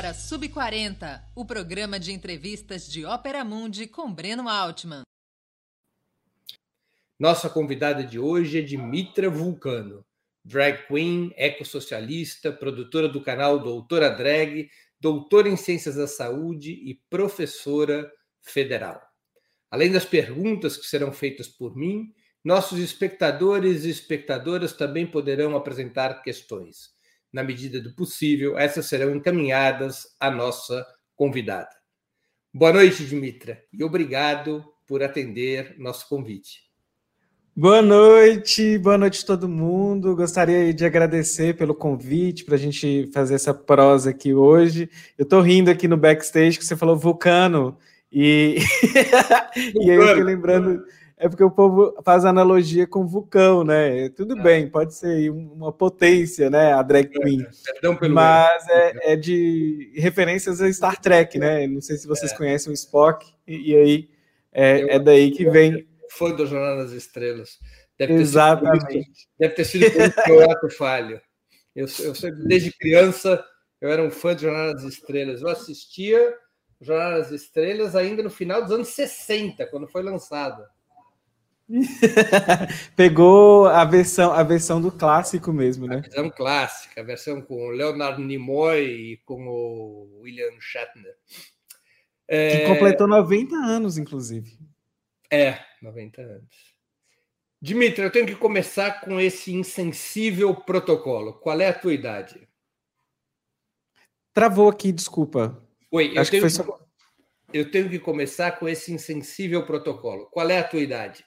agora Sub40, o programa de entrevistas de Ópera Mundi com Breno Altman. Nossa convidada de hoje é Dimitra Vulcano, drag queen, ecossocialista, produtora do canal Doutora Drag, doutora em Ciências da Saúde e professora federal. Além das perguntas que serão feitas por mim, nossos espectadores e espectadoras também poderão apresentar questões. Na medida do possível, essas serão encaminhadas à nossa convidada. Boa noite, Dimitra, e obrigado por atender nosso convite. Boa noite, boa noite a todo mundo. Gostaria de agradecer pelo convite para a gente fazer essa prosa aqui hoje. Eu estou rindo aqui no backstage que você falou vulcano e, e aí eu fiquei lembrando é porque o povo faz analogia com vulcão, né? Tudo é. bem, pode ser uma potência, né? A drag é, queen. É, mas é, é, de referências a Star Trek, né? Não sei se vocês é. conhecem o Spock, e, e aí é, é daí que vem. Foi do Jornal das Estrelas. Deve Exatamente. Deve ter sido por isso que eu ato falho. Eu, desde criança, eu era um fã de Jornal das Estrelas. Eu assistia Jornal das Estrelas ainda no final dos anos 60, quando foi lançado. Pegou a versão, a versão do clássico mesmo, né? A versão clássica, a versão com o Leonard Nimoy e com o William Shatner. É... Que completou 90 anos, inclusive. É, 90 anos. Dimitri, eu tenho que começar com esse insensível protocolo. Qual é a tua idade? Travou aqui, desculpa. Oi, Acho eu, tenho que, só... eu tenho que começar com esse insensível protocolo. Qual é a tua idade?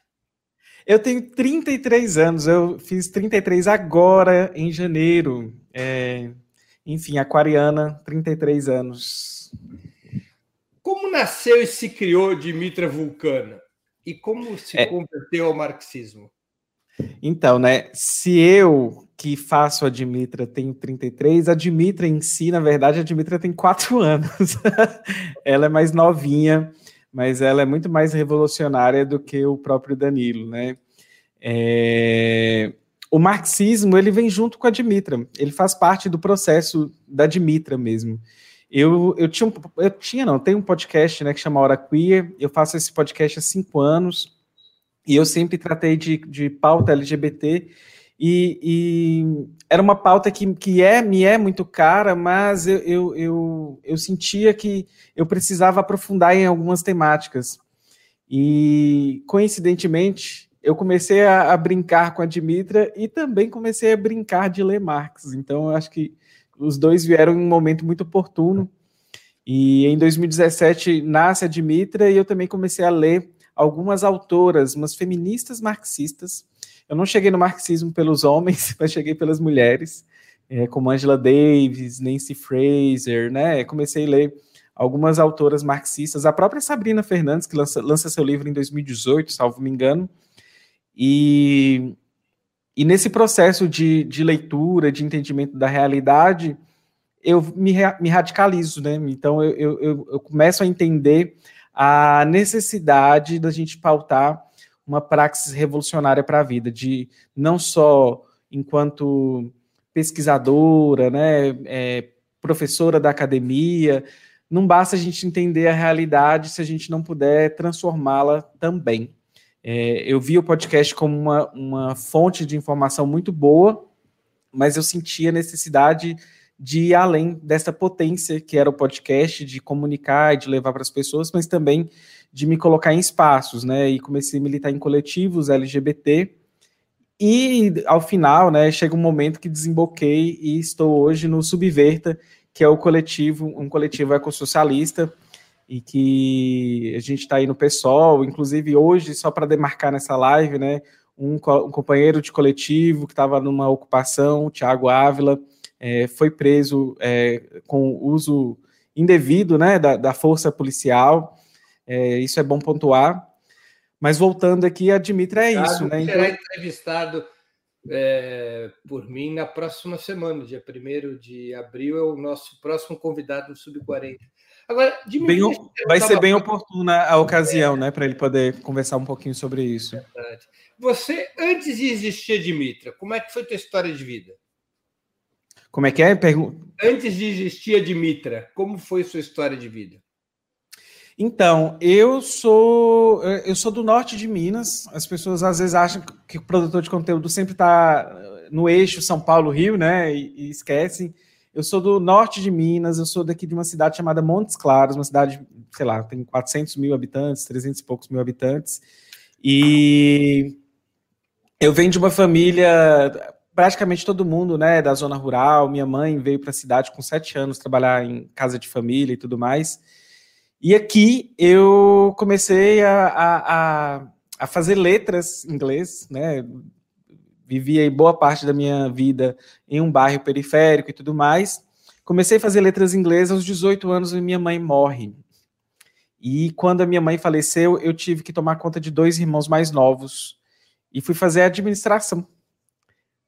Eu tenho 33 anos, eu fiz 33 agora, em janeiro. É, enfim, aquariana, 33 anos. Como nasceu e se criou Dimitra Vulcana? E como se é, converteu ao marxismo? Então, né? Se eu que faço a Dimitra tenho 33, a Dimitra em si, na verdade, a Dimitra tem 4 anos. ela é mais novinha mas ela é muito mais revolucionária do que o próprio Danilo, né? É... O marxismo ele vem junto com a Dimitra, ele faz parte do processo da Dimitra mesmo. Eu, eu tinha, um, eu tinha não, tem um podcast né, que chama Hora Queer, eu faço esse podcast há cinco anos, e eu sempre tratei de, de pauta LGBT, e, e, era uma pauta que, que é, me é muito cara, mas eu, eu, eu, eu, sentia que eu precisava aprofundar em algumas temáticas. E, coincidentemente, eu comecei a, a brincar com a Dimitra e também comecei a brincar de ler Marx. Então, eu acho que os dois vieram em um momento muito oportuno. E em 2017 nasce a Dimitra e eu também comecei a ler algumas autoras, umas feministas marxistas, eu não cheguei no marxismo pelos homens, mas cheguei pelas mulheres, é, como Angela Davis, Nancy Fraser, né? Comecei a ler algumas autoras marxistas, a própria Sabrina Fernandes, que lança, lança seu livro em 2018, salvo me engano, e, e nesse processo de, de leitura, de entendimento da realidade, eu me, me radicalizo, né? Então eu, eu, eu começo a entender a necessidade da gente pautar uma praxis revolucionária para a vida, de não só enquanto pesquisadora, né, é, professora da academia, não basta a gente entender a realidade se a gente não puder transformá-la também. É, eu vi o podcast como uma, uma fonte de informação muito boa, mas eu sentia a necessidade de ir além dessa potência que era o podcast, de comunicar e de levar para as pessoas, mas também de me colocar em espaços, né? E comecei a militar em coletivos LGBT. E ao final, né, chega um momento que desemboquei e estou hoje no Subverta, que é o coletivo, um coletivo ecossocialista, e que a gente está aí no PSOL, inclusive hoje, só para demarcar nessa live, né, um, um companheiro de coletivo que estava numa ocupação, o Tiago Ávila, é, foi preso é, com uso indevido né, da, da força policial, é, isso é bom pontuar. Mas voltando aqui, a Dimitra é isso, né? Será então... entrevistado é, por mim na próxima semana, dia 1 de abril, é o nosso próximo convidado do Sub-40. Agora, bem, vai ser bem oportuna a ocasião, é. né, para ele poder conversar um pouquinho sobre isso. Verdade. Você, antes de existir a Dimitra, como é que foi a tua história de vida? Como é que é? Pergun Antes de existir a Dimitra, como foi sua história de vida? Então, eu sou eu sou do norte de Minas. As pessoas às vezes acham que o produtor de conteúdo sempre está no eixo São Paulo-Rio, né? E, e, esquecem. Eu sou do norte de Minas, eu sou daqui de uma cidade chamada Montes Claros, uma cidade, sei lá, tem 400 mil habitantes, 300 e poucos mil habitantes. E eu venho de uma família, praticamente todo mundo, né, da zona rural. Minha mãe veio para a cidade com sete anos trabalhar em casa de família e tudo mais. E aqui eu comecei a, a, a fazer letras em inglês, né? Vivia boa parte da minha vida em um bairro periférico e tudo mais. Comecei a fazer letras em inglês aos 18 anos e minha mãe morre. E quando a minha mãe faleceu, eu tive que tomar conta de dois irmãos mais novos e fui fazer administração.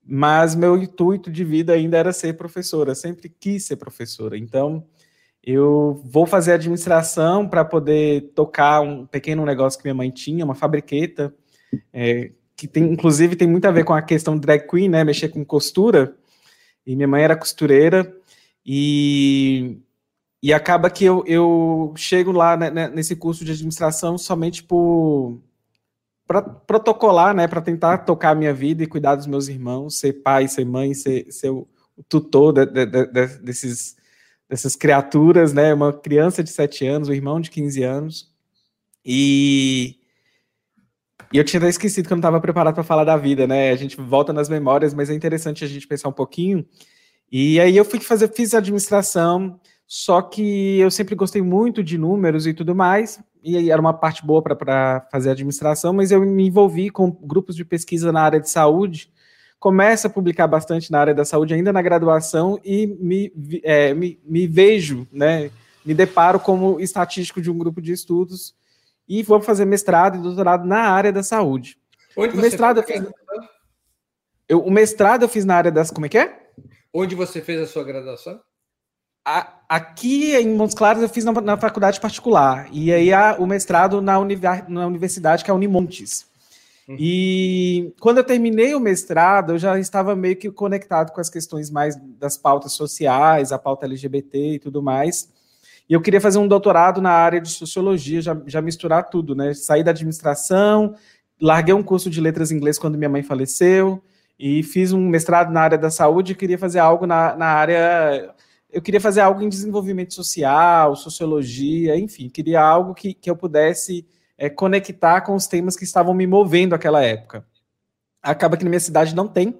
Mas meu intuito de vida ainda era ser professora, sempre quis ser professora. Então, eu vou fazer administração para poder tocar um pequeno negócio que minha mãe tinha, uma fabriqueta, é, que tem, inclusive tem muito a ver com a questão drag queen, né? Mexer com costura. E minha mãe era costureira. E, e acaba que eu, eu chego lá né, né nesse curso de administração somente por para protocolar, né, para tentar tocar a minha vida e cuidar dos meus irmãos, ser pai, ser mãe, ser, ser o tutor de, de, de, desses dessas criaturas, né? Uma criança de 7 anos, um irmão de 15 anos. E, e eu tinha até esquecido que eu não estava preparado para falar da vida, né? A gente volta nas memórias, mas é interessante a gente pensar um pouquinho. E aí eu fui fazer, fiz administração, só que eu sempre gostei muito de números e tudo mais, e era uma parte boa para fazer administração, mas eu me envolvi com grupos de pesquisa na área de saúde, começo a publicar bastante na área da saúde ainda na graduação e me, é, me, me, vejo, né, me deparo como estatístico de um grupo de estudos e vou fazer mestrado e doutorado na área da saúde. Onde o mestrado eu fiz, eu, o mestrado eu fiz na área das como é que é? Onde você fez a sua graduação? A, aqui em Montes Claros eu fiz na, na faculdade particular e aí a, o mestrado na, na universidade que é a Unimontes. Uhum. E quando eu terminei o mestrado, eu já estava meio que conectado com as questões mais das pautas sociais, a pauta LGBT e tudo mais. E eu queria fazer um doutorado na área de sociologia, já, já misturar tudo, né? Saí da administração, larguei um curso de letras em inglês quando minha mãe faleceu, e fiz um mestrado na área da saúde e queria fazer algo na, na área. Eu queria fazer algo em desenvolvimento social, sociologia, enfim, queria algo que, que eu pudesse é, conectar com os temas que estavam me movendo naquela época. Acaba que na minha cidade não tem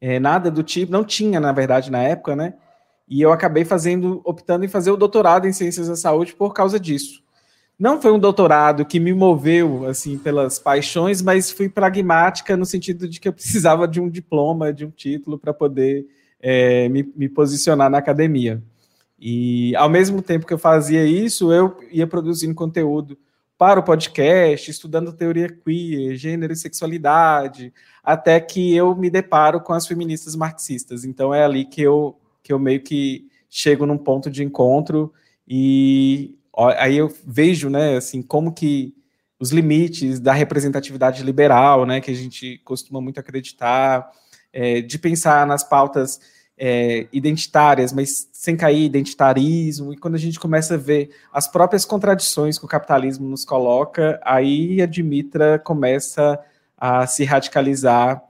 é, nada do tipo, não tinha, na verdade, na época, né? E eu acabei fazendo, optando em fazer o doutorado em ciências da saúde por causa disso. Não foi um doutorado que me moveu assim pelas paixões, mas fui pragmática no sentido de que eu precisava de um diploma, de um título para poder é, me, me posicionar na academia. E ao mesmo tempo que eu fazia isso, eu ia produzindo conteúdo para o podcast, estudando teoria queer, gênero e sexualidade, até que eu me deparo com as feministas marxistas. Então é ali que eu, que eu meio que chego num ponto de encontro e aí eu vejo, né, assim, como que os limites da representatividade liberal, né, que a gente costuma muito acreditar, é, de pensar nas pautas é, identitárias, mas sem cair identitarismo, e quando a gente começa a ver as próprias contradições que o capitalismo nos coloca, aí a Dimitra começa a se radicalizar,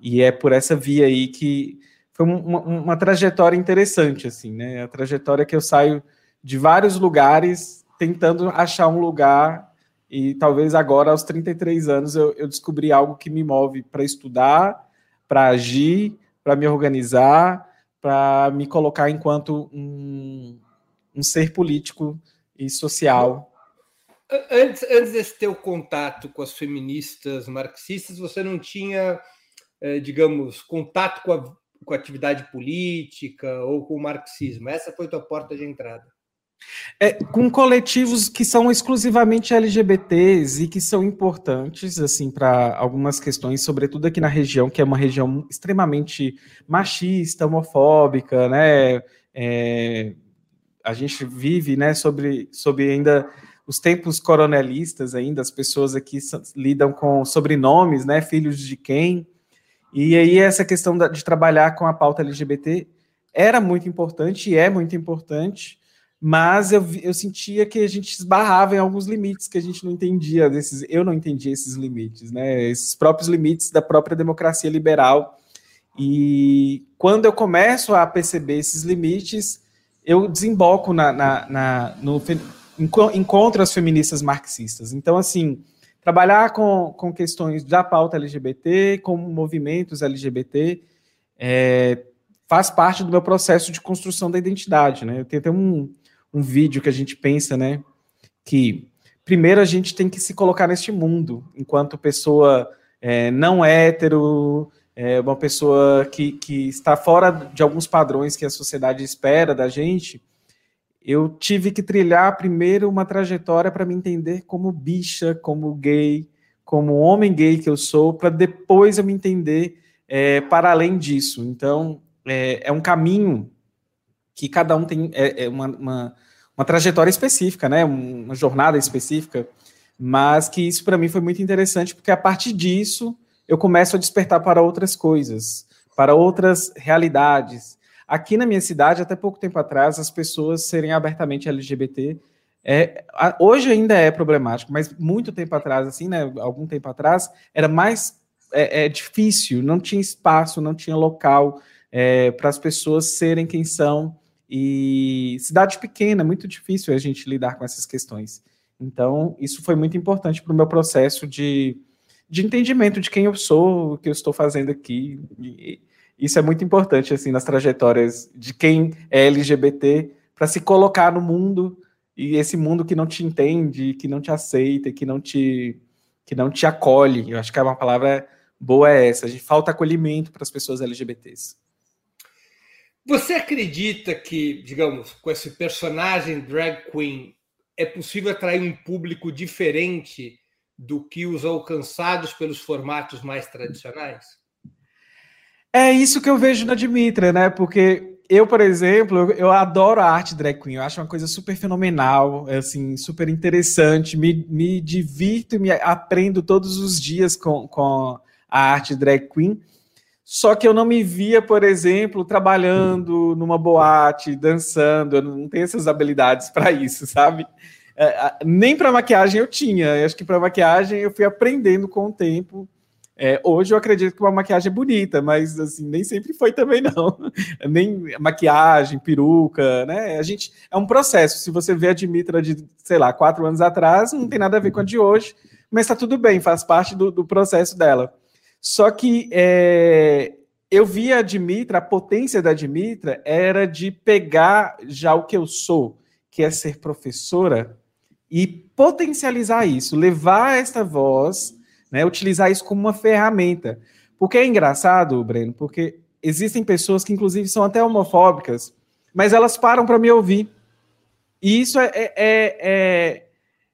e é por essa via aí que foi uma, uma trajetória interessante, assim, né? A trajetória que eu saio de vários lugares tentando achar um lugar, e talvez agora, aos 33 anos, eu, eu descobri algo que me move para estudar, para agir, para me organizar, para me colocar enquanto um, um ser político e social. Antes, antes desse teu contato com as feministas marxistas, você não tinha, eh, digamos, contato com a, com a atividade política ou com o marxismo? Essa foi tua porta de entrada? É, com coletivos que são exclusivamente LGBTs e que são importantes assim para algumas questões, sobretudo aqui na região, que é uma região extremamente machista, homofóbica, né? É, a gente vive, né, sobre, sobre ainda os tempos coronelistas ainda, as pessoas aqui lidam com sobrenomes, né, filhos de quem, e aí essa questão de trabalhar com a pauta LGBT era muito importante e é muito importante, mas eu, eu sentia que a gente esbarrava em alguns limites que a gente não entendia desses, eu não entendia esses limites, né? Esses próprios limites da própria democracia liberal. E quando eu começo a perceber esses limites, eu desemboco na, na, na no encontro as feministas marxistas. Então, assim, trabalhar com, com questões da pauta LGBT, com movimentos LGBT, é, faz parte do meu processo de construção da identidade, né? Eu tenho até um, um vídeo que a gente pensa, né, que primeiro a gente tem que se colocar neste mundo, enquanto pessoa é, não hétero, é, uma pessoa que, que está fora de alguns padrões que a sociedade espera da gente, eu tive que trilhar primeiro uma trajetória para me entender como bicha, como gay, como homem gay que eu sou, para depois eu me entender é, para além disso. Então, é, é, um caminho que cada um tem é, é uma, uma, uma, trajetória específica, né? uma jornada específica, mas que isso para mim foi muito interessante, porque a partir disso eu começo a despertar para outras coisas, para outras realidades, Aqui na minha cidade, até pouco tempo atrás, as pessoas serem abertamente LGBT é, hoje ainda é problemático, mas muito tempo atrás, assim, né? Algum tempo atrás, era mais é, é difícil, não tinha espaço, não tinha local é, para as pessoas serem quem são. E cidade pequena, muito difícil a gente lidar com essas questões. Então, isso foi muito importante para o meu processo de, de entendimento de quem eu sou, o que eu estou fazendo aqui. E, isso é muito importante assim nas trajetórias de quem é LGBT para se colocar no mundo e esse mundo que não te entende, que não te aceita, que não te que não te acolhe. Eu acho que é uma palavra boa é essa. A gente falta acolhimento para as pessoas LGBTs. Você acredita que, digamos, com esse personagem drag queen é possível atrair um público diferente do que os alcançados pelos formatos mais tradicionais? É isso que eu vejo na Dimitra, né? Porque eu, por exemplo, eu, adoro a arte drag queen, eu acho uma coisa super fenomenal, é, assim, super interessante, me, me divirto e me aprendo todos os dias com, com a arte drag queen. Só que eu não me via, por exemplo, trabalhando numa boate, dançando, eu não tenho essas habilidades para isso, sabe? É, nem para maquiagem eu tinha, eu acho que para maquiagem eu fui aprendendo com o tempo é, hoje eu acredito que uma maquiagem é bonita, mas assim, nem sempre foi também, não. nem maquiagem, peruca, né? A gente é um processo. Se você vê a Dimitra de, sei lá, quatro anos atrás, não tem nada a ver com a de hoje, mas tá tudo bem, faz parte do, do processo dela. Só que é, eu vi a Dimitra, a potência da Dimitra era de pegar já o que eu sou, que é ser professora, e potencializar isso, levar esta voz né? Utilizar isso como uma ferramenta. Porque é engraçado, Breno, porque existem pessoas que, inclusive, são até homofóbicas, mas elas param para me ouvir. E isso é, é, é, é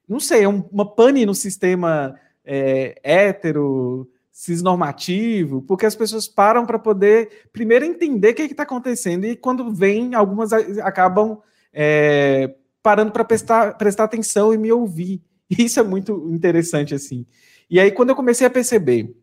não sei, é uma pane no sistema é, hétero, cisnormativo, porque as pessoas param para poder primeiro entender o que está acontecendo e quando vem, algumas acabam é, parando para prestar, prestar atenção e me ouvir. Isso é muito interessante, assim. E aí, quando eu comecei a perceber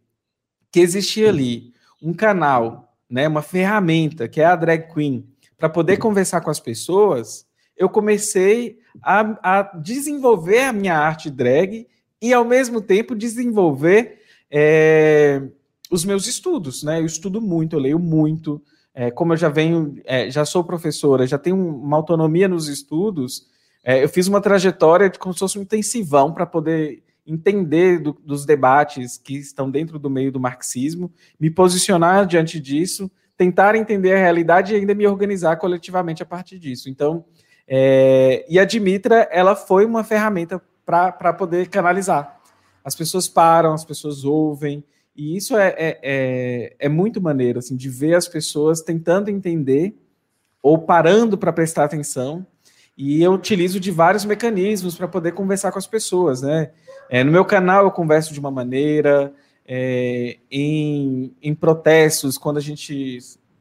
que existia ali um canal, né, uma ferramenta, que é a drag queen, para poder conversar com as pessoas, eu comecei a, a, desenvolver a minha arte drag e, ao mesmo tempo, desenvolver é, os meus estudos. Né? Eu estudo muito, eu leio muito. É, como eu já venho, é, já sou professora, já tenho uma autonomia nos estudos, é, eu fiz uma trajetória de como se fosse um intensivão para poder entender do, dos debates que estão dentro do meio do marxismo, me posicionar diante disso, tentar entender a realidade e ainda me organizar coletivamente a partir disso. Então, é, e a Dimitra, ela foi uma ferramenta para poder canalizar. As pessoas param, as pessoas ouvem, e isso é, é, é, é muito maneiro, assim, de ver as pessoas tentando entender ou parando para prestar atenção e eu utilizo de vários mecanismos para poder conversar com as pessoas, né? É, no meu canal eu converso de uma maneira, é, em, em protestos, quando a gente,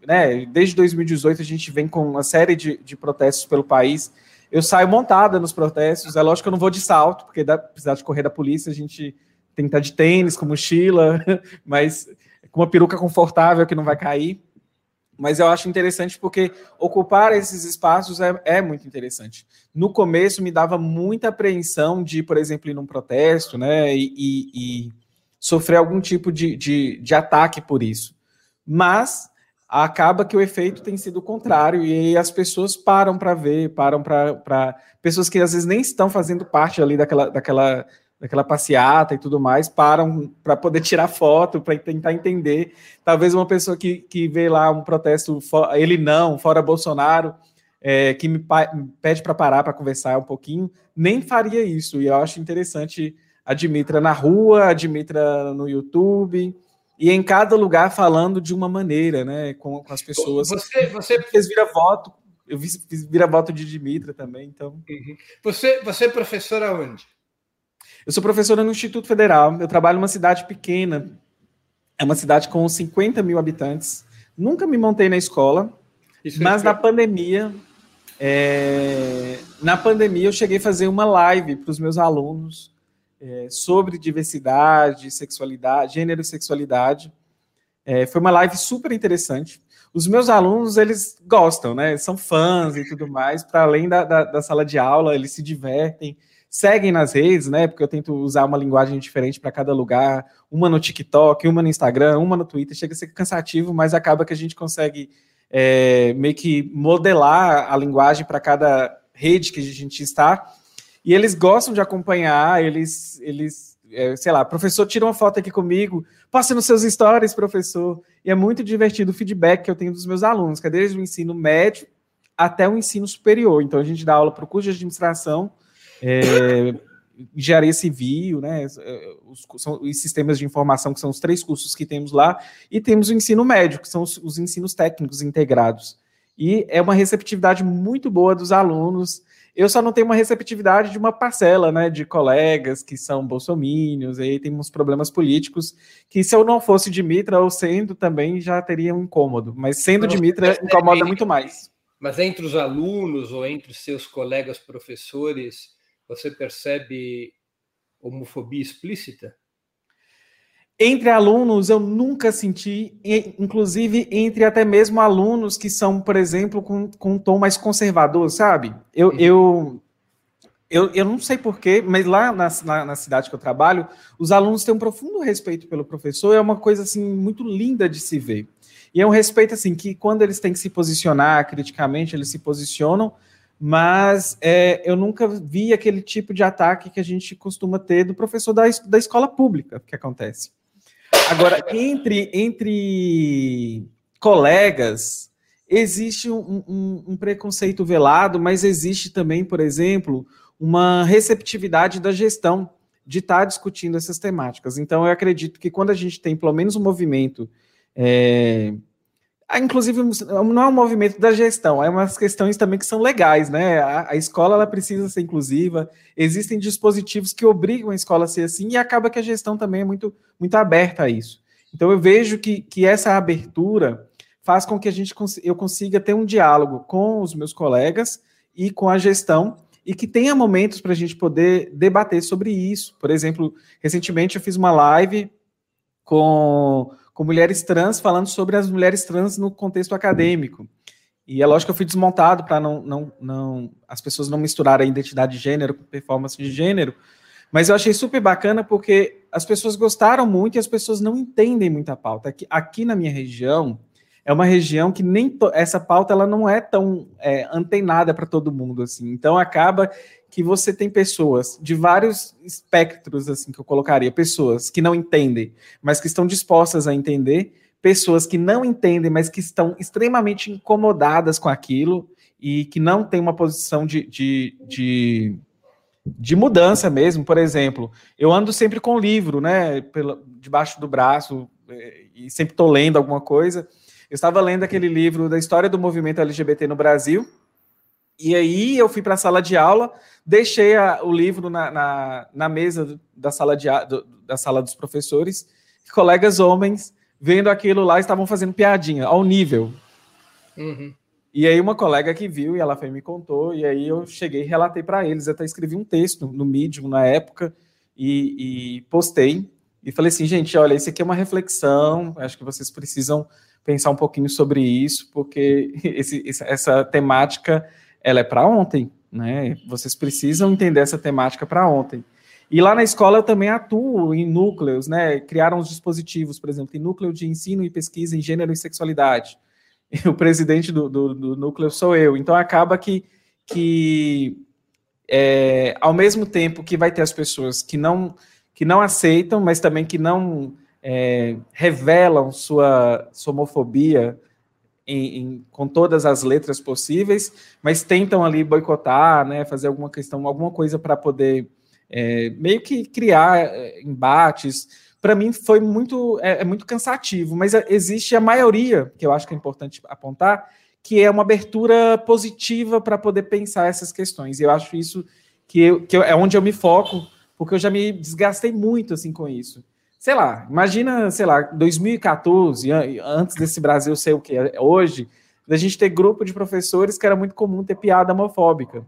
né, desde 2018 a gente vem com uma série de, de protestos pelo país, eu saio montada nos protestos, é lógico que eu não vou de salto, porque dá precisar de correr da polícia, a gente tem que estar de tênis, com mochila, mas com uma peruca confortável que não vai cair, mas eu acho interessante porque ocupar esses espaços é, é, muito interessante. No começo me dava muita apreensão de, por exemplo, ir num protesto, né, e, e, e sofrer algum tipo de, de, de, ataque por isso. Mas acaba que o efeito tem sido o contrário e as pessoas param para ver, param para pessoas que às vezes nem estão fazendo parte ali daquela, daquela daquela passeata e tudo mais, param para poder tirar foto, para tentar entender. Talvez uma pessoa que, que vê lá um protesto, ele não, fora Bolsonaro, é, que me, me pede para parar para conversar um pouquinho, nem faria isso. E eu acho interessante a Dimitra na rua, a Dimitra no YouTube, e em cada lugar falando de uma maneira, né, com, com as pessoas. Você, você fez vira voto, eu fiz, fiz vira voto de Dimitra também, então. Uhum. Você, você é professor aonde? Eu sou professora no Instituto Federal, eu trabalho numa cidade pequena, é uma cidade com 50 mil habitantes. Nunca me montei na escola, Isso mas é na pandemia, é... na pandemia eu cheguei a fazer uma live para os meus alunos é, sobre diversidade, sexualidade, gênero e sexualidade. É, foi uma live super interessante. Os meus alunos, eles gostam, né? São fãs e tudo mais. Para além da, da, da sala de aula, eles se divertem seguem nas redes, né? Porque eu tento usar uma linguagem diferente para cada lugar, uma no TikTok, uma no Instagram, uma no Twitter. Chega a ser cansativo, mas acaba que a gente consegue é, meio que modelar a linguagem para cada rede que a gente está. E eles gostam de acompanhar, eles, eles é, sei lá, professor, tira uma foto aqui comigo, passa nos seus stories, professor. E é muito divertido o feedback que eu tenho dos meus alunos, que é desde o ensino médio até o ensino superior. Então, a gente dá aula para o curso de administração, é, engenharia civil, né, os, são os sistemas de informação, que são os três cursos que temos lá, e temos o ensino médio, que são os, os ensinos técnicos integrados. E é uma receptividade muito boa dos alunos. Eu só não tenho uma receptividade de uma parcela, né, de colegas que são bolsomínios, aí tem uns problemas políticos, que se eu não fosse de Mitra, ou sendo também, já teria um incômodo. Mas sendo de Mitra, incomoda muito mais. Mas entre os alunos ou entre os seus colegas professores, você percebe homofobia explícita? Entre alunos, eu nunca senti, inclusive entre até mesmo alunos que são, por exemplo, com, com um tom mais conservador, sabe? Eu, uhum. eu, eu, eu não sei porquê, mas lá na, na, na, cidade que eu trabalho, os alunos têm um profundo respeito pelo professor, é uma coisa assim muito linda de se ver. E é um respeito assim que quando eles têm que se posicionar criticamente, eles se posicionam, mas é, eu nunca vi aquele tipo de ataque que a gente costuma ter do professor da, da escola pública que acontece. Agora, entre, entre colegas, existe um, um, um preconceito velado, mas existe também, por exemplo, uma receptividade da gestão de estar tá discutindo essas temáticas. Então, eu acredito que quando a gente tem pelo menos um movimento é, inclusive, não é um movimento da gestão, é umas questões também que são legais, né? A, a, escola ela precisa ser inclusiva, existem dispositivos que obrigam a escola a ser assim, e acaba que a gestão também é muito, muito aberta a isso. Então eu vejo que, que essa abertura faz com que a gente eu consiga ter um diálogo com os meus colegas e com a gestão, e que tenha momentos para a gente poder debater sobre isso. Por exemplo, recentemente eu fiz uma live com com mulheres trans, falando sobre as mulheres trans no contexto acadêmico. E é lógico que eu fui desmontado para não, não, não as pessoas não misturarem a identidade de gênero com performance de gênero. Mas eu achei super bacana porque as pessoas gostaram muito e as pessoas não entendem muita pauta. Aqui, aqui na minha região, é uma região que nem essa pauta ela não é tão é, antenada para todo mundo assim. Então acaba que você tem pessoas de vários espectros, assim, que eu colocaria, pessoas que não entendem, mas que estão dispostas a entender, pessoas que não entendem, mas que estão extremamente incomodadas com aquilo e que não têm uma posição de, de, de, de mudança mesmo. Por exemplo, eu ando sempre com livro, né, pela, debaixo do braço, é, e sempre estou lendo alguma coisa. Eu estava lendo aquele livro da história do movimento LGBT no Brasil, e aí eu fui para a sala de aula, deixei a, o livro na, na, na, mesa da sala, de, do, da sala dos professores, colegas homens, vendo aquilo lá, estavam fazendo piadinha, ao nível. Uhum. E aí uma colega que viu, e ela foi me contou, e aí eu cheguei e relatei para eles, até escrevi um texto no Medium na época, e, e postei, e falei assim, gente, olha, isso aqui é uma reflexão, acho que vocês precisam pensar um pouquinho sobre isso, porque esse, essa temática, ela é para ontem, né? Vocês precisam entender essa temática para ontem. E lá na escola eu também atuo em núcleos, né? Criaram os dispositivos, por exemplo, tem núcleo de ensino e pesquisa em gênero e sexualidade. O presidente do, do, do núcleo sou eu. Então acaba que, que é, ao mesmo tempo que vai ter as pessoas que não que não aceitam, mas também que não é, revelam sua, sua homofobia em, em, com todas as letras possíveis, mas tentam ali boicotar, né, fazer alguma questão, alguma coisa para poder é, meio que criar é, embates. Para mim foi muito é, é, muito cansativo, mas existe a maioria que eu acho que é importante apontar, que é uma abertura positiva para poder pensar essas questões. E eu acho isso que, eu, que eu, é onde eu me foco porque eu já me desgastei muito assim com isso. Sei lá, imagina, sei lá, 2014, antes desse Brasil ser o que é hoje, da gente ter grupo de professores que era muito comum ter piada homofóbica.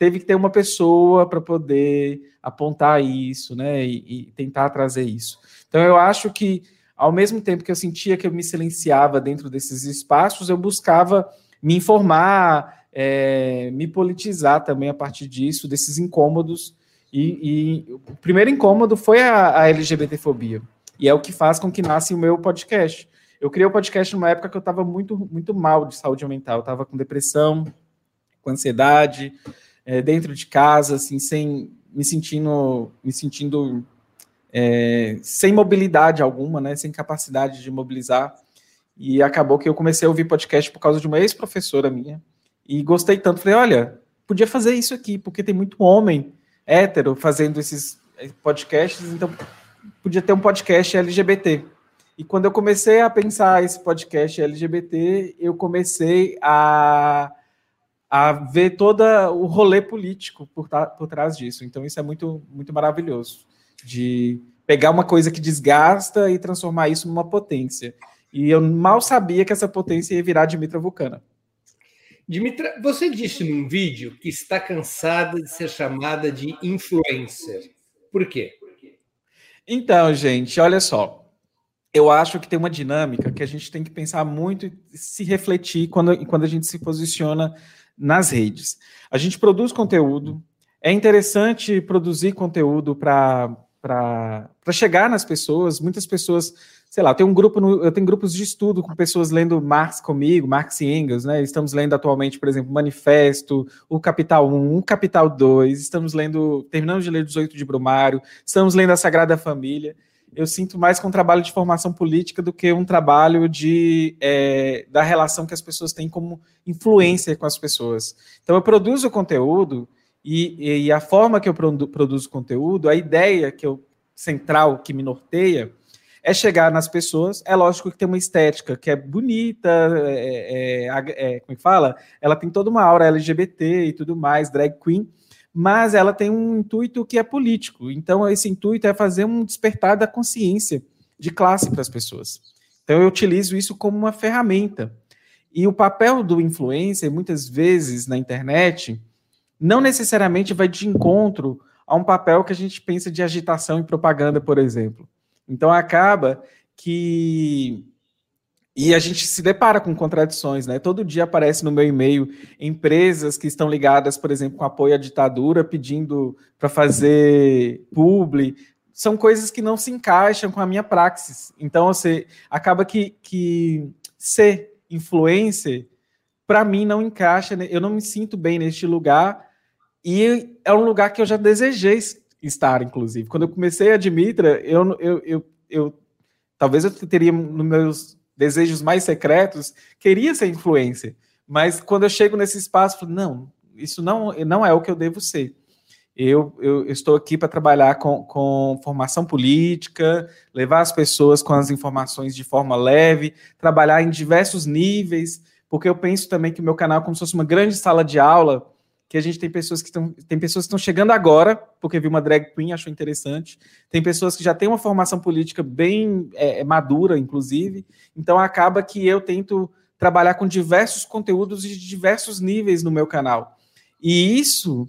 Teve que ter uma pessoa para poder apontar isso, né, e, e tentar trazer isso. Então eu acho que ao mesmo tempo que eu sentia que eu me silenciava dentro desses espaços, eu buscava me informar, é, me politizar também a partir disso, desses incômodos e, e, o primeiro incômodo foi a, a LGBTfobia. E é o que faz com que nasce o meu podcast. Eu criei o podcast numa época que eu estava muito, muito mal de saúde mental. Eu estava com depressão, com ansiedade, é, dentro de casa, assim, sem me sentindo, me sentindo é, sem mobilidade alguma, né, sem capacidade de mobilizar. E acabou que eu comecei a ouvir podcast por causa de uma ex-professora minha. E gostei tanto. Falei, olha, podia fazer isso aqui, porque tem muito homem hétero fazendo esses eh, podcasts, então podia ter um podcast LGBT. E quando eu comecei a pensar esse podcast LGBT, eu comecei a, a ver todo o rolê político por, por trás disso. Então isso é muito, muito maravilhoso, de pegar uma coisa que desgasta e transformar isso numa potência. E eu mal sabia que essa potência ia virar Dimitra Vulcana. Dimitra, você disse num vídeo que está cansada de ser chamada de influencer. Por quê? Então, gente, olha só. Eu acho que tem uma dinâmica que a gente tem que pensar muito e se refletir quando, quando a gente se posiciona nas redes. A gente produz conteúdo, é interessante produzir conteúdo para chegar nas pessoas. Muitas pessoas sei lá, eu tenho um grupo, no, eu tenho grupos de estudo com pessoas lendo Marx comigo, Marx e Engels, né? Estamos lendo atualmente, por exemplo, Manifesto, o Capital 1, o Capital 2, estamos lendo, terminamos de ler 18 de Brumário, estamos lendo a Sagrada Família. Eu sinto mais que um trabalho de formação política do que um trabalho de é, da relação que as pessoas têm como influência com as pessoas. Então eu produzo conteúdo e, e a forma que eu produzo conteúdo, a ideia que eu central que me norteia é chegar nas pessoas. É lógico que tem uma estética que é bonita, é, é, é, como é que fala? Ela tem toda uma aura LGBT e tudo mais, drag queen, mas ela tem um intuito que é político. Então, esse intuito é fazer um despertar da consciência de classe para as pessoas. Então, eu utilizo isso como uma ferramenta. E o papel do influencer, muitas vezes na internet, não necessariamente vai de encontro a um papel que a gente pensa de agitação e propaganda, por exemplo. Então acaba que e a gente se depara com contradições, né? Todo dia aparece no meu e-mail empresas que estão ligadas, por exemplo, com apoio à ditadura, pedindo para fazer publi. São coisas que não se encaixam com a minha praxis. Então, você acaba que, que ser influencer, para mim, não encaixa. Né? Eu não me sinto bem neste lugar. E é um lugar que eu já desejei estar, inclusive. Quando eu comecei a Dimitra, eu, eu, eu, eu talvez eu teria nos meus desejos mais secretos, queria ser influencer. Mas quando eu chego nesse espaço, falo, não, isso não, não é o que eu devo ser. Eu, eu, eu estou aqui para trabalhar com, com formação política, levar as pessoas com as informações de forma leve, trabalhar em diversos níveis, porque eu penso também que o meu canal é como se fosse uma grande sala de aula que a gente tem pessoas que estão tem pessoas que estão chegando agora porque viu uma drag queen achou interessante. Tem pessoas que já têm uma formação política bem é, é, madura inclusive. Então acaba que eu tento trabalhar com diversos conteúdos de diversos níveis no meu canal. E isso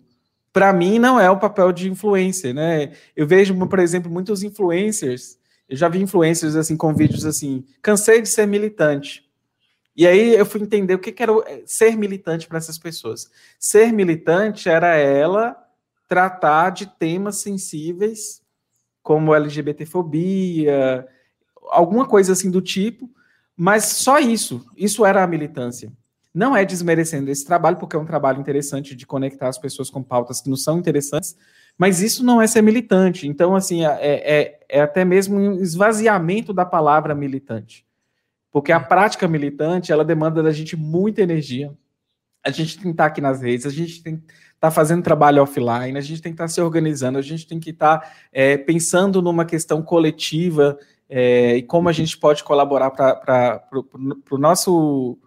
para mim não é o papel de influencer né? Eu vejo por exemplo muitos influencers. Eu já vi influencers assim com vídeos assim, cansei de ser militante. E aí eu fui entender o que, que era eh, ser militante para essas pessoas. Ser militante era ela tratar de temas sensíveis como LGBTfobia, alguma coisa assim do tipo, mas só isso, isso era a militância. Não é desmerecendo esse trabalho, porque é um trabalho interessante de conectar as pessoas com pautas que não são interessantes, mas isso não é ser militante. Então, assim, é, é, é até mesmo um esvaziamento da palavra militante. Porque a prática militante, ela demanda da gente muita energia. A gente tem que estar aqui nas redes, a gente tem que estar fazendo trabalho offline, a gente tem que estar se organizando, a gente tem que estar é, pensando numa questão coletiva é, e como a gente pode colaborar para o nosso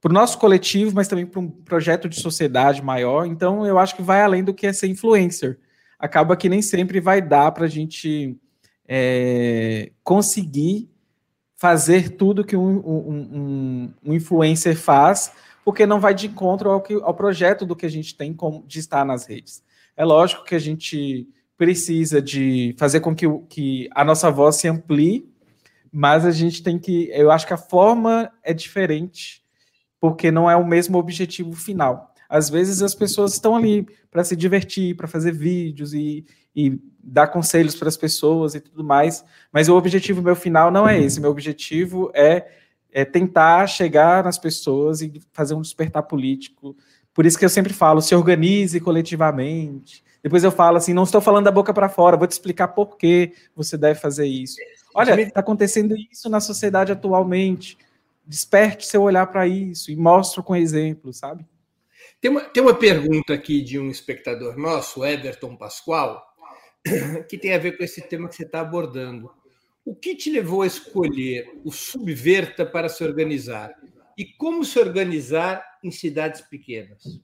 para o nosso coletivo, mas também para um projeto de sociedade maior. Então, eu acho que vai além do que é ser influencer. Acaba que nem sempre vai dar para a gente é, conseguir fazer tudo que um, um, um, influencer faz, porque não vai de encontro ao, que, ao projeto do que a gente tem com, de estar nas redes. É lógico que a gente precisa de fazer com que, que a nossa voz se amplie, mas a gente tem que. Eu acho que a forma é diferente porque não é o mesmo objetivo final. Às vezes as pessoas estão ali para se divertir, para fazer vídeos e, e dar conselhos para as pessoas e tudo mais, mas o objetivo meu final não é esse. Meu objetivo é, é tentar chegar nas pessoas e fazer um despertar político. Por isso que eu sempre falo, se organize coletivamente. Depois eu falo assim, não estou falando da boca para fora, vou te explicar por que você deve fazer isso. Olha, está acontecendo isso na sociedade atualmente desperte seu olhar para isso e mostre com exemplo, sabe? Tem uma, tem uma pergunta aqui de um espectador nosso, Everton Pascoal, que tem a ver com esse tema que você está abordando. O que te levou a escolher o Subverta para se organizar? E como se organizar em cidades pequenas?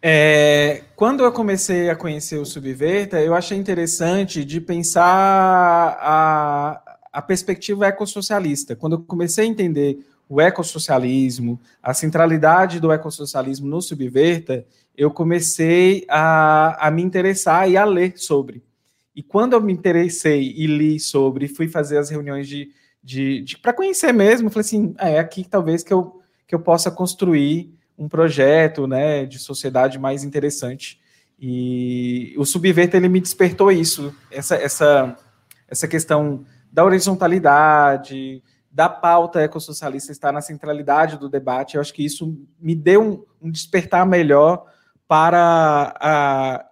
É, quando eu comecei a conhecer o Subverta, eu achei interessante de pensar a, a perspectiva ecossocialista. Quando eu comecei a entender o ecossocialismo, a centralidade do ecossocialismo no Subverta, eu comecei a, a me interessar e a ler sobre. E quando eu me interessei e li sobre, fui fazer as reuniões de, de, de para conhecer mesmo, falei assim, ah, é aqui talvez que eu, que eu possa construir um projeto né, de sociedade mais interessante. E o Subverta ele me despertou isso, essa, essa, essa questão da horizontalidade, da pauta ecossocialista estar na centralidade do debate. Eu acho que isso me deu um, um despertar melhor para a,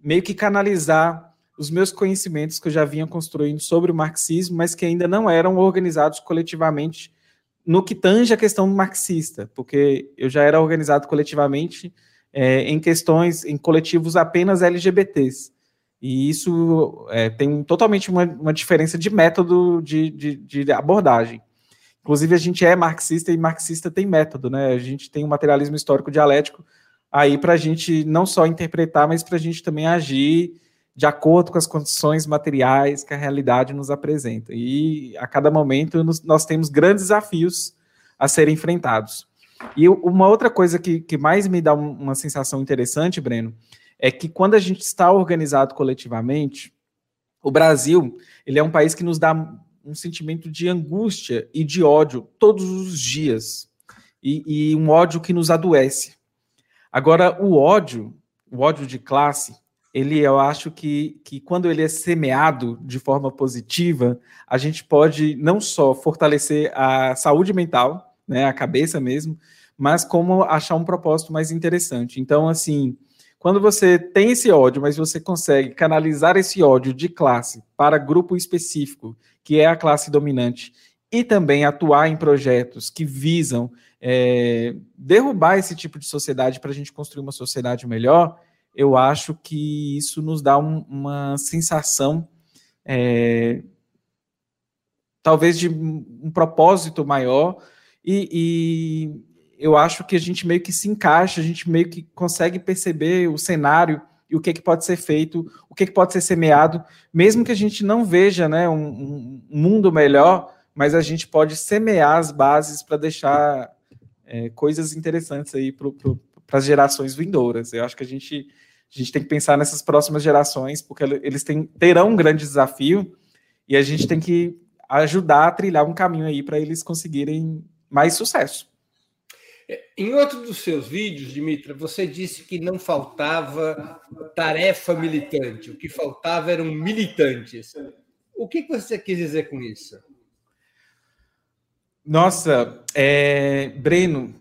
meio que canalizar os meus conhecimentos que eu já vinha construindo sobre o marxismo, mas que ainda não eram organizados coletivamente no que tange a questão marxista, porque eu já era organizado coletivamente é, em questões, em coletivos apenas LGBTs. E isso é, tem totalmente uma, uma, diferença de método de, de, de, abordagem. Inclusive, a gente é marxista e marxista tem método, né? A gente tem um materialismo histórico dialético aí para a gente não só interpretar, mas para a gente também agir de acordo com as condições materiais que a realidade nos apresenta. E a cada momento nós temos grandes desafios a serem enfrentados. E uma outra coisa que, que mais me dá uma sensação interessante, Breno, é que quando a gente está organizado coletivamente, o Brasil ele é um país que nos dá um sentimento de angústia e de ódio todos os dias e, e um ódio que nos adoece. Agora, o ódio, o ódio de classe, ele eu acho que, que quando ele é semeado de forma positiva, a gente pode não só fortalecer a saúde mental, né, a cabeça mesmo, mas como achar um propósito mais interessante. Então, assim, quando você tem esse ódio, mas você consegue canalizar esse ódio de classe para grupo específico, que é a classe dominante, e também atuar em projetos que visam é, derrubar esse tipo de sociedade para a gente construir uma sociedade melhor, eu acho que isso nos dá um, uma sensação, é, talvez, de um propósito maior e, eu acho que a gente meio que se encaixa, a gente meio que consegue perceber o cenário e o que, que pode ser feito, o que, que pode ser semeado, mesmo que a gente não veja né, um, um mundo melhor, mas a gente pode semear as bases para deixar é, coisas interessantes aí para as gerações vindouras. Eu acho que a gente, a gente tem que pensar nessas próximas gerações, porque eles têm, terão um grande desafio, e a gente tem que ajudar a trilhar um caminho aí para eles conseguirem mais sucesso. Em outro dos seus vídeos, Dimitra, você disse que não faltava tarefa militante, o que faltava eram militantes. O que você quis dizer com isso? Nossa, é, Breno,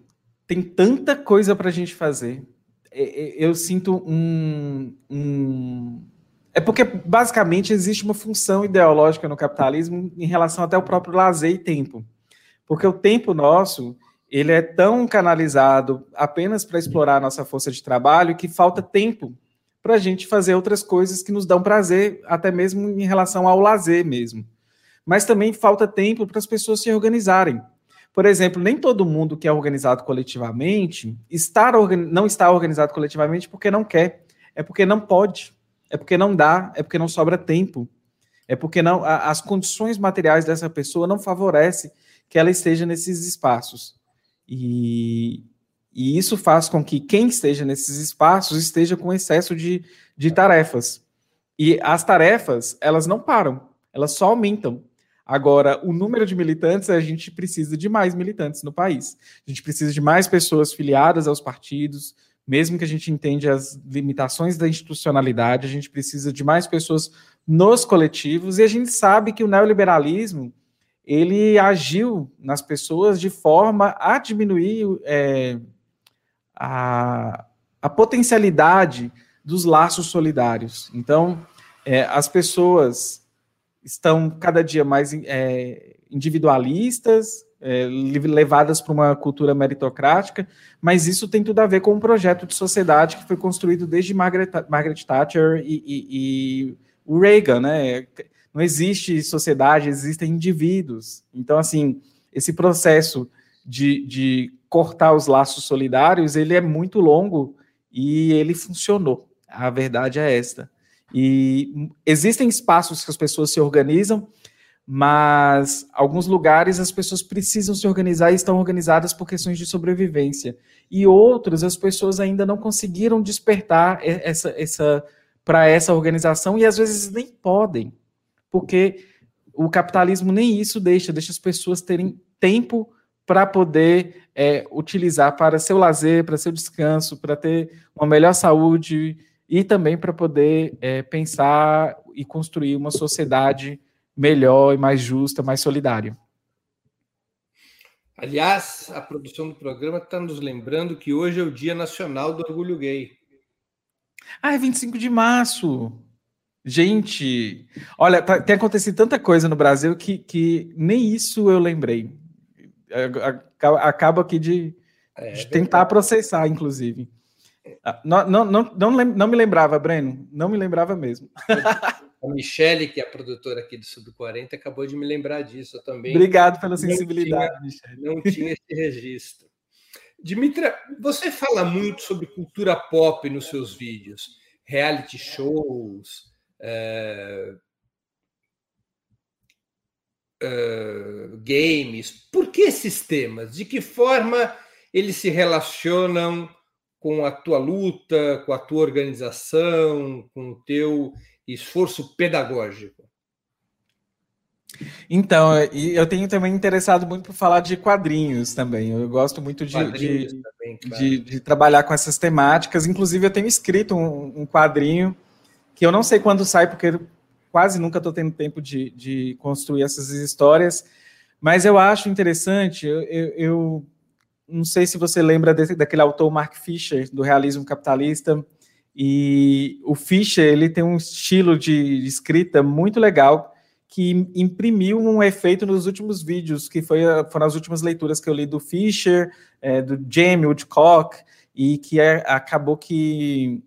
tem tanta coisa para a gente fazer. É, é, eu sinto um, um. É porque, basicamente, existe uma função ideológica no capitalismo em relação até ao próprio lazer e tempo. Porque o tempo nosso ele é tão canalizado apenas para explorar a nossa força de trabalho que falta tempo para a gente fazer outras coisas que nos dão prazer, até mesmo em relação ao lazer mesmo. Mas também falta tempo para as pessoas se organizarem. Por exemplo, nem todo mundo que é organizado coletivamente está, não está organizado coletivamente porque não quer, é porque não pode, é porque não dá, é porque não sobra tempo, é porque não as condições materiais dessa pessoa não favorecem que ela esteja nesses espaços. E, e isso faz com que quem esteja nesses espaços esteja com excesso de, de tarefas. E as tarefas, elas não param, elas só aumentam. Agora, o número de militantes, a gente precisa de mais militantes no país. A gente precisa de mais pessoas filiadas aos partidos, mesmo que a gente entenda as limitações da institucionalidade, a gente precisa de mais pessoas nos coletivos, e a gente sabe que o neoliberalismo, ele agiu nas pessoas de forma a diminuir é, a, a potencialidade dos laços solidários. Então, é, as pessoas estão cada dia mais é, individualistas, é, levadas para uma cultura meritocrática, mas isso tem tudo a ver com um projeto de sociedade que foi construído desde Margaret, Margaret Thatcher e, e, e o Reagan, né? não existe sociedade, existem indivíduos. Então, assim, esse processo de, de cortar os laços solidários, ele é muito longo e ele funcionou. A verdade é esta. E existem espaços que as pessoas se organizam, mas alguns lugares as pessoas precisam se organizar e estão organizadas por questões de sobrevivência. E outros as pessoas ainda não conseguiram despertar essa, essa para essa organização e às vezes nem podem porque o capitalismo nem isso deixa, deixa as pessoas terem tempo para poder é, utilizar para seu lazer, para seu descanso, para ter uma melhor saúde e também para poder é, pensar e construir uma sociedade melhor e mais justa, mais solidária. Aliás, a produção do programa está nos lembrando que hoje é o Dia Nacional do Orgulho Gay. Ah, é 25 de março. Gente, olha, tá, tem acontecido tanta coisa no Brasil que, que nem isso eu lembrei. Acaba aqui de, é, de tentar processar, inclusive. Ah, não, não, não, não, não me lembrava, Breno. Não me lembrava mesmo. A Michele, que é a produtora aqui do Sub 40, acabou de me lembrar disso também. Obrigado pela sensibilidade, não tinha, Michele. Não tinha esse registro. Dimitra, você fala muito sobre cultura pop nos seus vídeos, reality shows, uh, uh, games. Por que esses temas? De que forma eles se relacionam com a tua luta, com a tua organização, com o teu esforço pedagógico? Então, eu tenho também interessado muito por falar de quadrinhos também. Eu gosto muito de, de, também, claro. de, de, trabalhar com essas temáticas. Inclusive, eu tenho escrito um, um quadrinho que eu não sei quando sai, porque quase nunca estou tendo tempo de, de, construir essas histórias, mas eu acho interessante, eu, eu, eu não sei se você lembra desse, daquele autor Mark Fisher, do realismo capitalista, e o Fischer ele tem um estilo de, de escrita muito legal, que imprimiu um efeito nos últimos vídeos, que foi, foram as últimas leituras que eu li do Fischer, é, do Jamie Woodcock, e que é, acabou que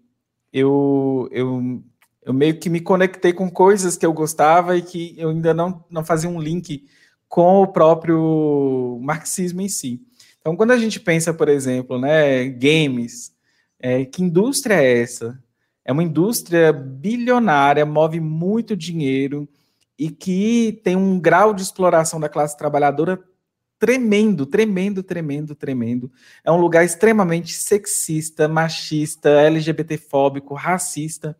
eu, eu eu meio que me conectei com coisas que eu gostava e que eu ainda não, não fazia um link com o próprio marxismo em si. Então, quando a gente pensa, por exemplo, né, games, é, que indústria é essa? É uma indústria bilionária, move muito dinheiro e que tem um grau de exploração da classe trabalhadora tremendo, tremendo, tremendo, tremendo. É um lugar extremamente sexista, machista, LGBTfóbico, racista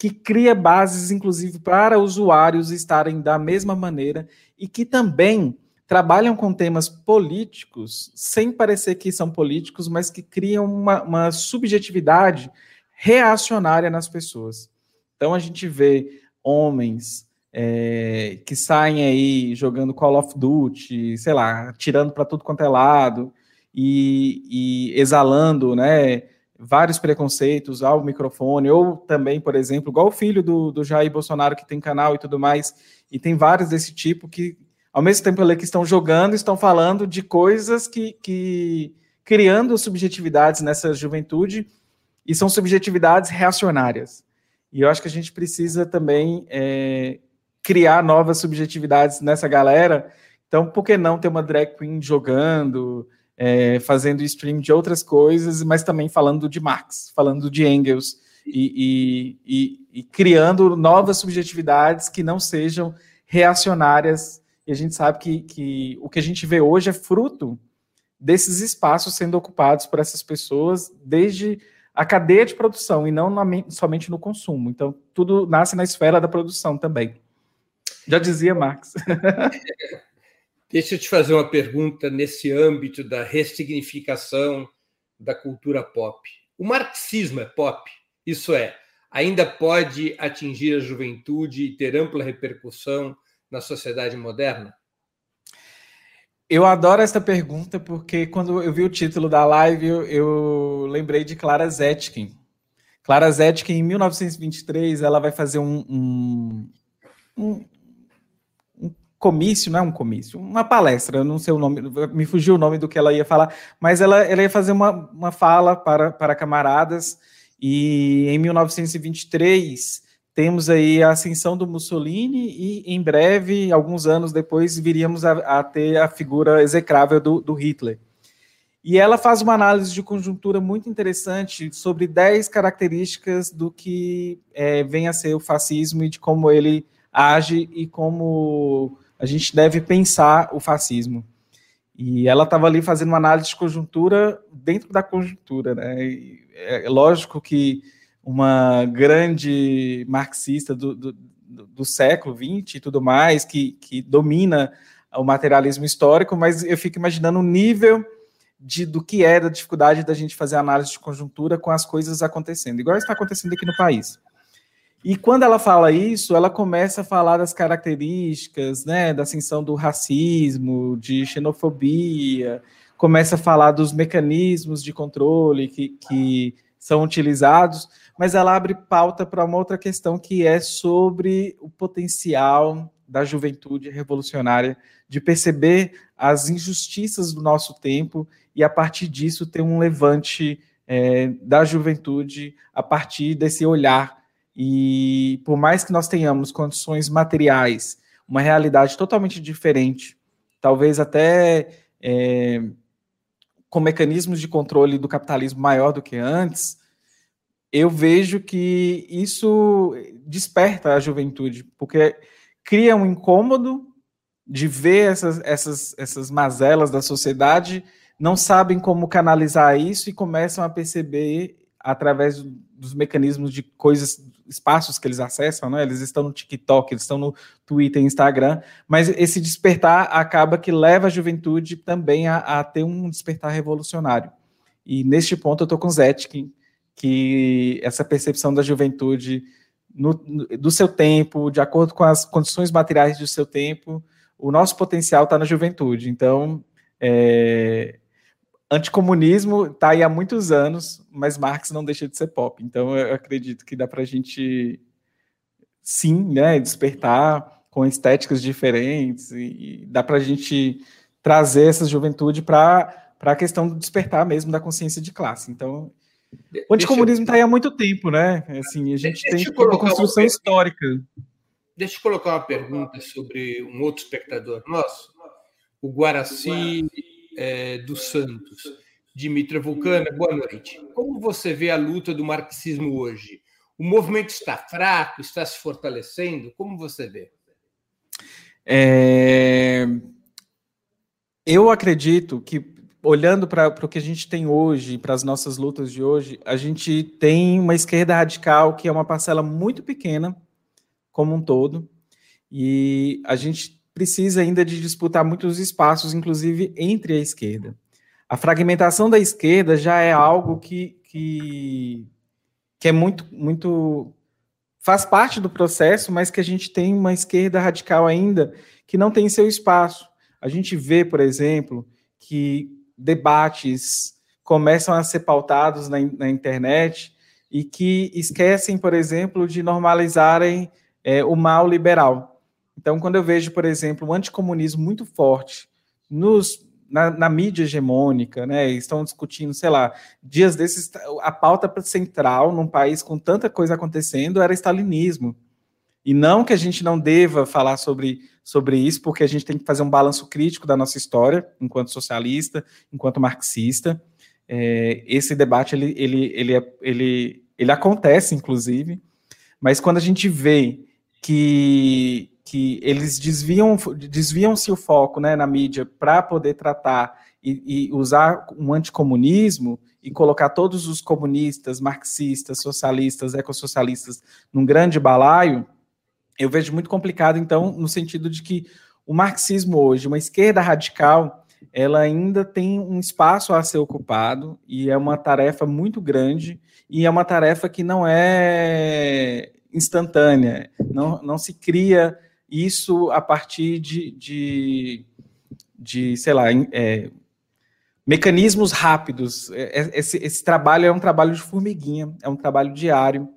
que cria bases, inclusive, para usuários estarem da mesma maneira e que também trabalham com temas políticos, sem parecer que são políticos, mas que criam uma, uma subjetividade reacionária nas pessoas. Então a gente vê homens é, que saem aí jogando Call of Duty, sei lá, tirando para tudo quanto é lado e, e, exalando, né, vários preconceitos ao microfone, ou também, por exemplo, igual o filho do, do Jair Bolsonaro que tem canal e tudo mais, e tem vários desse tipo que ao mesmo tempo ali que estão jogando, estão falando de coisas que, que criando subjetividades nessa juventude e são subjetividades reacionárias. E eu acho que a gente precisa também é, criar novas subjetividades nessa galera. Então, por que não ter uma drag queen jogando, é, fazendo stream de outras coisas, mas também falando de Marx, falando de Engels e, e, e, e criando novas subjetividades que não sejam reacionárias e a gente sabe que, que o que a gente vê hoje é fruto desses espaços sendo ocupados por essas pessoas desde a cadeia de produção e não na, somente no consumo. Então, tudo nasce na esfera da produção também. Já dizia Marx. Deixa eu te fazer uma pergunta nesse âmbito da ressignificação da cultura pop. O marxismo é pop? Isso é, ainda pode atingir a juventude e ter ampla repercussão na sociedade moderna? Eu adoro essa pergunta porque quando eu vi o título da live, eu, eu lembrei de Clara Zetkin. Clara Zetkin, em 1923, ela vai fazer um, um, um, um comício, não é um comício, uma palestra, eu não sei o nome, me fugiu o nome do que ela ia falar, mas ela, ela ia fazer uma, uma fala para, para camaradas, e em 1923 temos aí a ascensão do Mussolini e, em breve, alguns anos depois, viríamos a, a ter a figura execrável do, do, Hitler. E ela faz uma análise de conjuntura muito interessante sobre 10 características do que é, vem a ser o fascismo e de como ele age e como a gente deve pensar o fascismo. E ela estava ali fazendo uma análise de conjuntura dentro da conjuntura. Né? E é lógico que uma grande marxista do, do, do século XX e tudo mais, que, que domina o materialismo histórico, mas eu fico imaginando o nível de, do que é da dificuldade da gente fazer análise de conjuntura com as coisas acontecendo, igual está acontecendo aqui no país. E quando ela fala isso, ela começa a falar das características, né, da ascensão do racismo, de xenofobia, começa a falar dos mecanismos de controle que, que são utilizados, mas ela abre pauta para uma outra questão que é sobre o potencial da juventude revolucionária de perceber as injustiças do nosso tempo e, a partir disso, ter um levante é, da juventude a partir desse olhar. E por mais que nós tenhamos condições materiais, uma realidade totalmente diferente, talvez até é, com mecanismos de controle do capitalismo maior do que antes, eu vejo que isso desperta a juventude, porque cria um incômodo de ver essas, essas, essas mazelas da sociedade, não sabem como canalizar isso e começam a perceber através dos mecanismos de coisas, espaços que eles acessam, né? Eles estão no TikTok, eles estão no Twitter, Instagram, mas esse despertar acaba que leva a juventude também a, a ter um despertar revolucionário. E neste ponto eu estou com o Zetkin, que essa percepção da juventude no, do seu tempo, de acordo com as condições materiais do seu tempo, o nosso potencial está na juventude. Então, é, anticomunismo está aí há muitos anos, mas Marx não deixa de ser pop. Então, eu acredito que dá para a gente, sim, né, despertar com estéticas diferentes e, e dá para a gente trazer essa juventude para a questão do despertar mesmo da consciência de classe. Então, o anticomunismo está aí há muito tempo, né? Assim, a gente deixa tem uma construção uma histórica. Deixa eu colocar uma pergunta sobre um outro espectador nosso, o Guaraci é, dos Santos. Dimitra Vulcana, boa noite. Como você vê a luta do marxismo hoje? O movimento está fraco, está se fortalecendo? Como você vê? É... Eu acredito que olhando para o que a gente tem hoje, para as nossas lutas de hoje, a gente tem uma esquerda radical que é uma parcela muito pequena, como um todo, e a gente precisa ainda de disputar muitos espaços, inclusive entre a esquerda. A fragmentação da esquerda já é algo que, que, que é muito, muito. faz parte do processo, mas que a gente tem uma esquerda radical ainda que não tem seu espaço. A gente vê, por exemplo, que debates começam a ser pautados na, na internet e que esquecem, por exemplo, de normalizarem é, o mal liberal. Então, quando eu vejo, por exemplo, um anticomunismo muito forte nos, na, na, mídia hegemônica, né, estão discutindo, sei lá, dias desses, a pauta central num país com tanta coisa acontecendo era stalinismo. E não que a gente não deva falar sobre, sobre isso, porque a gente tem que fazer um balanço crítico da nossa história, enquanto socialista, enquanto marxista. É, esse debate ele, ele, ele, é, ele, ele acontece, inclusive, mas quando a gente vê que, que eles desviam desviam-se o foco né, na mídia para poder tratar e, e, usar um anticomunismo e colocar todos os comunistas, marxistas, socialistas, ecossocialistas num grande balaio, eu vejo muito complicado, então, no sentido de que o marxismo hoje, uma esquerda radical, ela ainda tem um espaço a ser ocupado e é uma tarefa muito grande e é uma tarefa que não é instantânea, não, não se cria isso a partir de, de, de sei lá, é, mecanismos rápidos. É, é, esse, esse trabalho é um trabalho de formiguinha, é um trabalho diário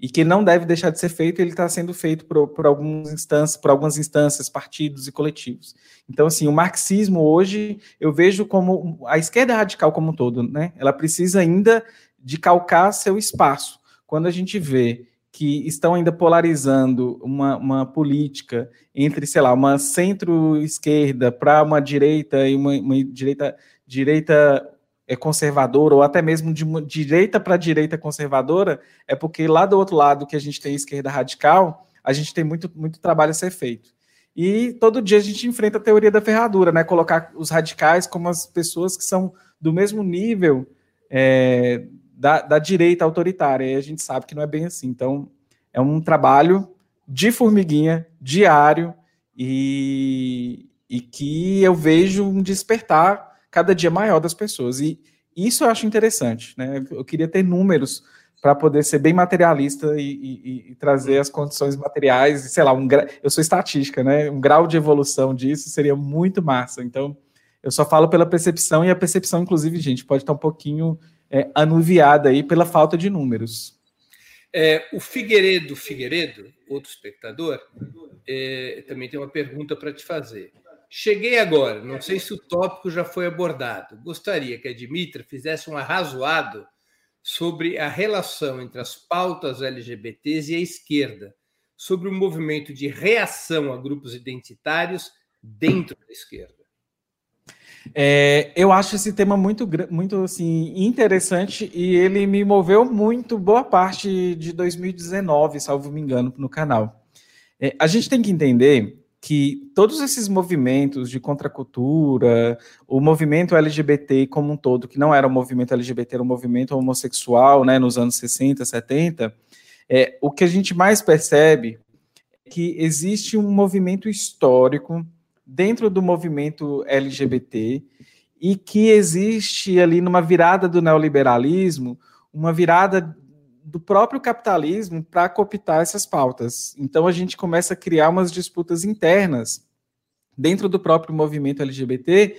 e que não deve deixar de ser feito, ele está sendo feito por, por, algumas instâncias, por algumas instâncias, partidos e coletivos. Então, assim, o marxismo hoje eu vejo como a esquerda radical como um todo, né? Ela precisa ainda de calcar seu espaço. Quando a gente vê que estão ainda polarizando uma, uma política entre, sei lá, uma centro-esquerda para uma direita e uma, uma direita direita conservadora, ou até mesmo de direita para direita conservadora, é porque lá do outro lado que a gente tem esquerda radical, a gente tem muito, muito trabalho a ser feito. E todo dia a gente enfrenta a teoria da ferradura, né? Colocar os radicais como as pessoas que são do mesmo nível é, da, da direita autoritária. E a gente sabe que não é bem assim. Então, é um trabalho de formiguinha, diário, e, e que eu vejo um despertar cada dia maior das pessoas. E isso eu acho interessante. Né? Eu queria ter números para poder ser bem materialista e, e, e, trazer as condições materiais, sei lá, um eu sou estatística, né? Um grau de evolução disso seria muito massa. Então, eu só falo pela percepção, e a percepção, inclusive, gente, pode estar um pouquinho é, anuviada aí pela falta de números. É, o Figueiredo Figueiredo, outro espectador, é, também tem uma pergunta para te fazer. Cheguei agora, não sei se o tópico já foi abordado. Gostaria que a Dimitra fizesse um arrazoado sobre a relação entre as pautas LGBTs e a esquerda, sobre o movimento de reação a grupos identitários dentro da esquerda. É, eu acho esse tema muito, muito assim, interessante e ele me moveu muito boa parte de 2019, salvo me engano, no canal. É, a gente tem que entender que todos esses movimentos de contracultura, o movimento LGBT como um todo, que não era um movimento LGBT, era um movimento homossexual, né, nos anos 60, 70, é, o que a gente mais percebe é que existe um movimento histórico dentro do movimento LGBT e que existe ali numa virada do neoliberalismo, uma virada do próprio capitalismo para cooptar essas pautas. Então a gente começa a criar umas disputas internas dentro do próprio movimento LGBT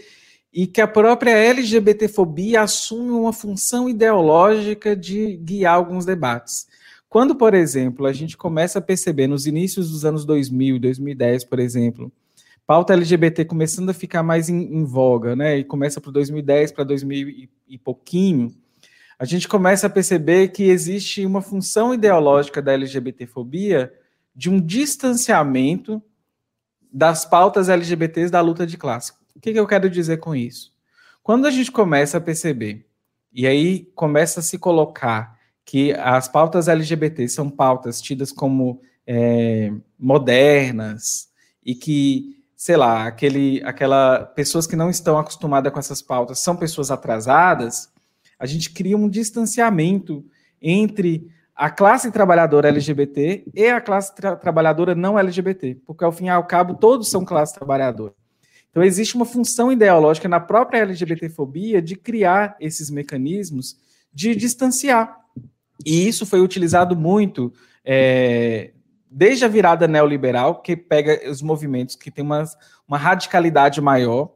e que a própria LGBTfobia assume uma função ideológica de guiar alguns debates. Quando, por exemplo, a gente começa a perceber nos inícios dos anos 2000 e 2010, por exemplo, pauta LGBT começando a ficar mais em, em voga, né? E começa para 2010 para 2000 e, e pouquinho, a gente começa a perceber que existe uma função ideológica da LGBTfobia de um distanciamento das pautas LGBTs da luta de classe. O que, que eu quero dizer com isso? Quando a gente começa a perceber, e aí começa a se colocar que as pautas LGBT são pautas tidas como é, modernas e que sei lá, aquele, aquela pessoas que não estão acostumadas com essas pautas são pessoas atrasadas, a gente cria um distanciamento entre a classe trabalhadora LGBT e a classe tra trabalhadora não LGBT, porque ao fim e ao cabo todos são classe trabalhadora. Então existe uma função ideológica na própria LGBTfobia de criar esses mecanismos de distanciar. E isso foi utilizado muito é, desde a virada neoliberal, que pega os movimentos que têm uma, uma radicalidade maior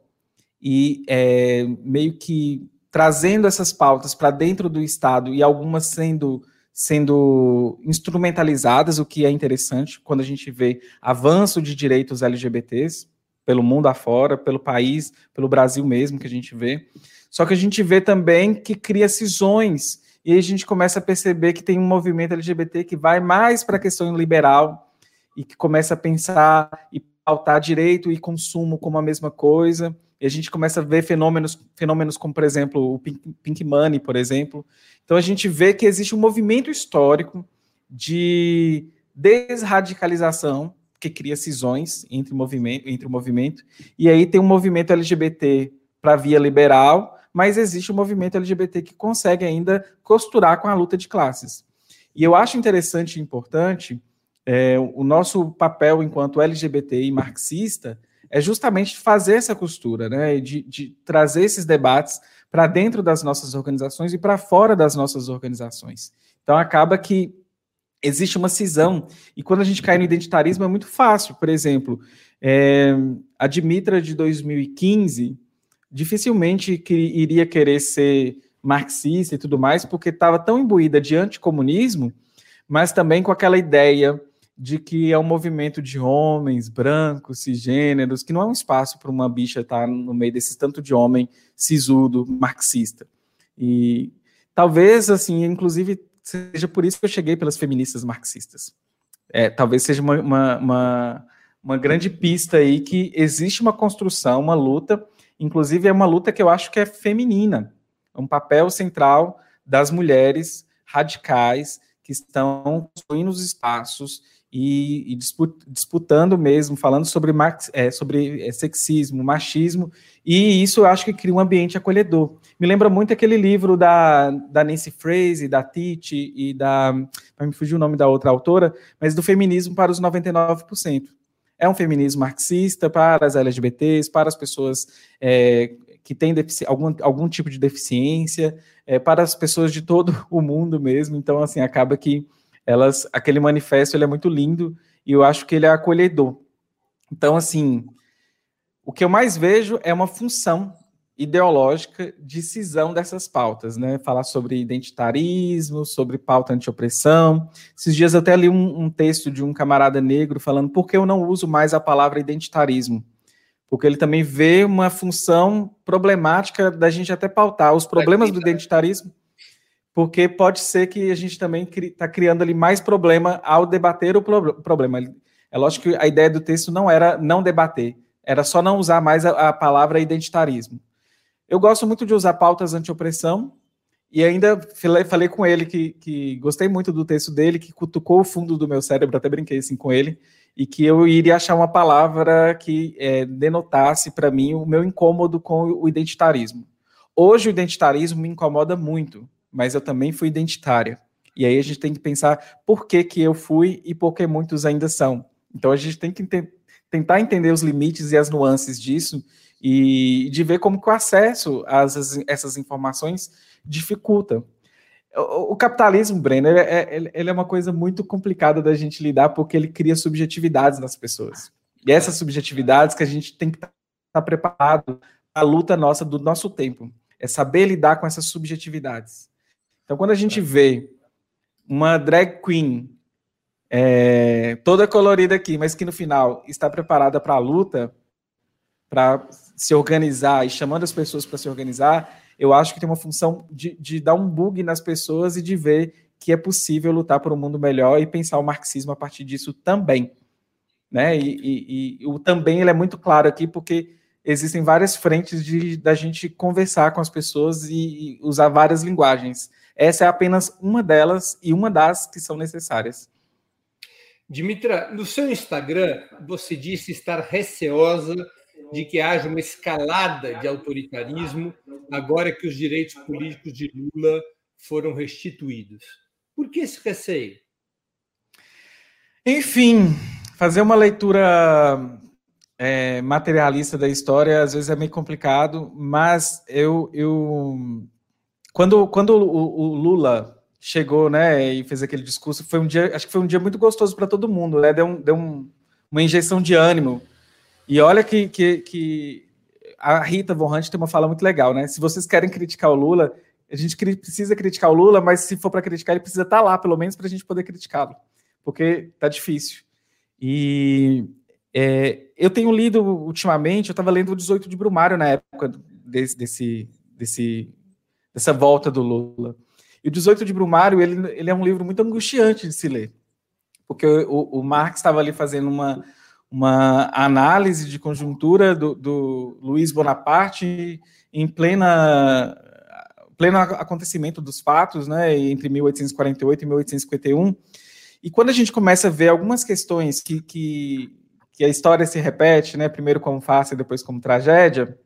e é, meio que trazendo essas pautas para dentro do Estado e algumas sendo sendo instrumentalizadas, o que é interessante quando a gente vê avanço de direitos LGBTs pelo mundo afora, pelo país, pelo Brasil mesmo que a gente vê. Só que a gente vê também que cria cisões e a gente começa a perceber que tem um movimento LGBT que vai mais para a questão liberal e que começa a pensar e pautar direito e consumo como a mesma coisa. E a gente começa a ver fenômenos, fenômenos como, por exemplo, o Pink, Pink Money, por exemplo. Então a gente vê que existe um movimento histórico de desradicalização que cria cisões entre o movimento, entre o movimento. E aí tem um movimento LGBT para via liberal, mas existe um movimento LGBT que consegue ainda costurar com a luta de classes. E eu acho interessante e importante é, o nosso papel enquanto LGBT e marxista é justamente fazer essa costura, né, de, de trazer esses debates para dentro das nossas organizações e para fora das nossas organizações. Então acaba que existe uma cisão e quando a gente cai no identitarismo é muito fácil. Por exemplo, é, a Dimitra de 2015 dificilmente que iria querer ser marxista e tudo mais, porque estava tão imbuída de anticomunismo, mas também com aquela ideia de que é um movimento de homens brancos, cisgêneros, que não é um espaço para uma bicha estar no meio desse tanto de homem sisudo, marxista. E talvez, assim, inclusive, seja por isso que eu cheguei pelas feministas marxistas. É, talvez seja uma, uma, uma, uma grande pista aí que existe uma construção, uma luta Inclusive, é uma luta que eu acho que é feminina, um papel central das mulheres radicais que estão construindo os espaços e, e disputando mesmo, falando sobre, é, sobre é, sexismo, machismo, e isso eu acho que cria um ambiente acolhedor. Me lembra muito aquele livro da, da Nancy Fraser, da Titi e da. Me fugir o nome da outra autora, mas do feminismo para os 99% é um feminismo marxista para as LGBTs, para as pessoas é, que têm algum, algum tipo de deficiência, é, para as pessoas de todo o mundo mesmo. Então, assim, acaba que elas, aquele manifesto ele é muito lindo e eu acho que ele é acolhedor. Então, assim, o que eu mais vejo é uma função ideológica de cisão dessas pautas, né? Falar sobre identitarismo, sobre pauta anti-opressão. Esses dias eu até li um, um, texto de um camarada negro falando por que eu não uso mais a palavra identitarismo. Porque ele também vê uma função problemática da gente até pautar os problemas do identitarismo, porque pode ser que a gente também está criando ali mais problema ao debater o pro problema. É lógico que a ideia do texto não era não debater, era só não usar mais a, a palavra identitarismo. Eu gosto muito de usar pautas anti-opressão, e ainda falei com ele que, que gostei muito do texto dele, que cutucou o fundo do meu cérebro, até brinquei assim com ele, e que eu iria achar uma palavra que é, denotasse para mim o meu incômodo com o identitarismo. Hoje o identitarismo me incomoda muito, mas eu também fui identitária. E aí a gente tem que pensar por que, que eu fui e por que muitos ainda são. Então a gente tem que tentar entender os limites e as nuances disso e de ver como que o acesso a essas informações dificulta. O, o capitalismo, Breno, ele é, ele é uma coisa muito complicada da gente lidar porque ele cria subjetividades nas pessoas. E essas subjetividades que a gente tem que estar tá preparado para a luta nossa do nosso tempo. É saber lidar com essas subjetividades. Então, quando a gente vê uma drag queen é, toda colorida aqui, mas que no final está preparada para a luta, para se organizar e chamando as pessoas para se organizar, eu acho que tem uma função de, de dar um bug nas pessoas e de ver que é possível lutar por um mundo melhor e pensar o marxismo a partir disso também. Né? E, e, e o também ele é muito claro aqui, porque existem várias frentes de da gente conversar com as pessoas e, e usar várias linguagens. Essa é apenas uma delas e uma das que são necessárias. Dimitra, no seu Instagram, você disse estar receosa de que haja uma escalada de autoritarismo agora que os direitos políticos de Lula foram restituídos. Por que esse receio? Enfim, fazer uma leitura é, materialista da história às vezes é meio complicado, mas eu, eu quando, quando o, o Lula chegou, né, e fez aquele discurso, foi um dia, acho que foi um dia muito gostoso para todo mundo, né, deu, um, deu um, uma injeção de ânimo. E olha que, que, que a Rita Von tem uma fala muito legal, né? Se vocês querem criticar o Lula, a gente precisa criticar o Lula, mas se for para criticar, ele precisa estar tá lá, pelo menos, para a gente poder criticá-lo, porque tá difícil. E é, eu tenho lido ultimamente, eu estava lendo o 18 de Brumário na época desse, desse, desse, dessa volta do Lula. E o 18 de Brumário, ele, ele é um livro muito angustiante de se ler, porque o, o Marx estava ali fazendo uma, uma análise de conjuntura do, do Luiz Bonaparte em plena pleno acontecimento dos fatos, né, entre 1848 e 1851. E quando a gente começa a ver algumas questões que, que, que a história se repete, né, primeiro como farsa e depois como tragédia,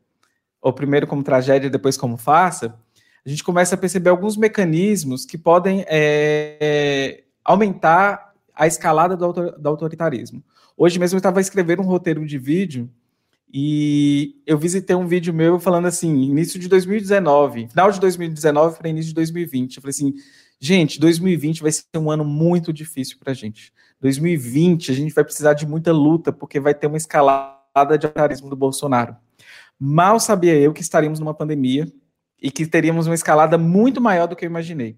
ou primeiro como tragédia e depois como farsa, a gente começa a perceber alguns mecanismos que podem é, aumentar a escalada do, autor, do autoritarismo. Hoje mesmo eu estava escrevendo um roteiro de vídeo e eu visitei um vídeo meu falando assim, início de 2019, final de 2019 para início de 2020. Eu falei assim, gente, 2020 vai ser um ano muito difícil para a gente. 2020 a gente vai precisar de muita luta porque vai ter uma escalada de autoritarismo do Bolsonaro. Mal sabia eu que estaríamos numa pandemia e que teríamos uma escalada muito maior do que eu imaginei.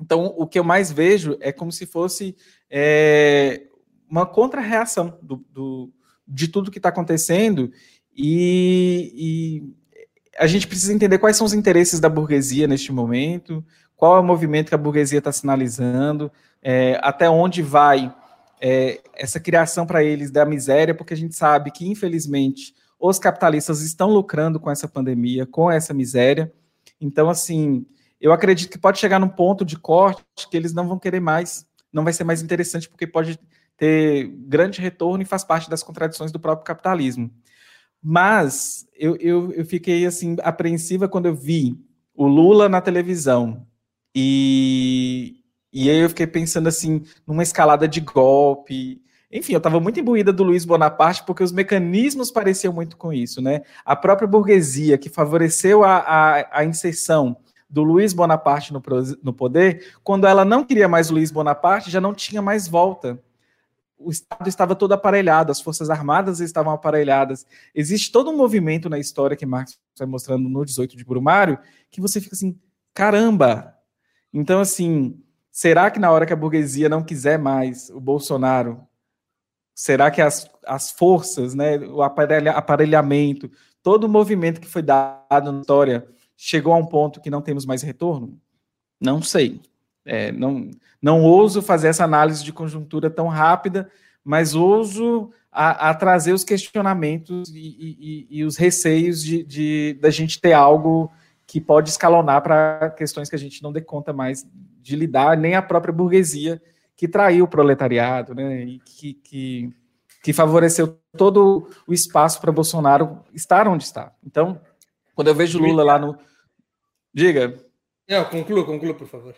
Então, o que eu mais vejo é como se fosse é, uma contra-reação do, do, de tudo que está acontecendo e, e, a gente precisa entender quais são os interesses da burguesia neste momento, qual é o movimento que a burguesia está sinalizando, é, até onde vai é, essa criação para eles da miséria, porque a gente sabe que, infelizmente, os capitalistas estão lucrando com essa pandemia, com essa miséria. Então, assim, eu acredito que pode chegar num ponto de corte que eles não vão querer mais, não vai ser mais interessante, porque pode ter grande retorno e faz parte das contradições do próprio capitalismo. Mas eu, eu, eu fiquei assim apreensiva quando eu vi o Lula na televisão e, e aí eu fiquei pensando assim numa escalada de golpe, enfim, eu estava muito imbuída do Luiz Bonaparte porque os mecanismos pareciam muito com isso, né? A própria burguesia que favoreceu a, a, a inserção do Luiz Bonaparte no, no poder, quando ela não queria mais Luiz Bonaparte, já não tinha mais volta. O Estado estava todo aparelhado, as Forças Armadas estavam aparelhadas. Existe todo um movimento na história que Marx vai mostrando no 18 de Brumário, que você fica assim, caramba! Então, assim, será que na hora que a burguesia não quiser mais o Bolsonaro, Será que as, as forças, né, o aparelha, aparelhamento, todo o movimento que foi dado na história chegou a um ponto que não temos mais retorno? Não sei. É, não, não ouso fazer essa análise de conjuntura tão rápida, mas ouso a, a trazer os questionamentos e, e, e os receios de, de, da gente ter algo que pode escalonar para questões que a gente não dê conta mais de lidar, nem a própria burguesia que traiu o proletariado, né, e que, que, que favoreceu todo o espaço para Bolsonaro estar onde está. Então, quando eu vejo Lula lá no. Diga. Não, conclua, conclua, por favor.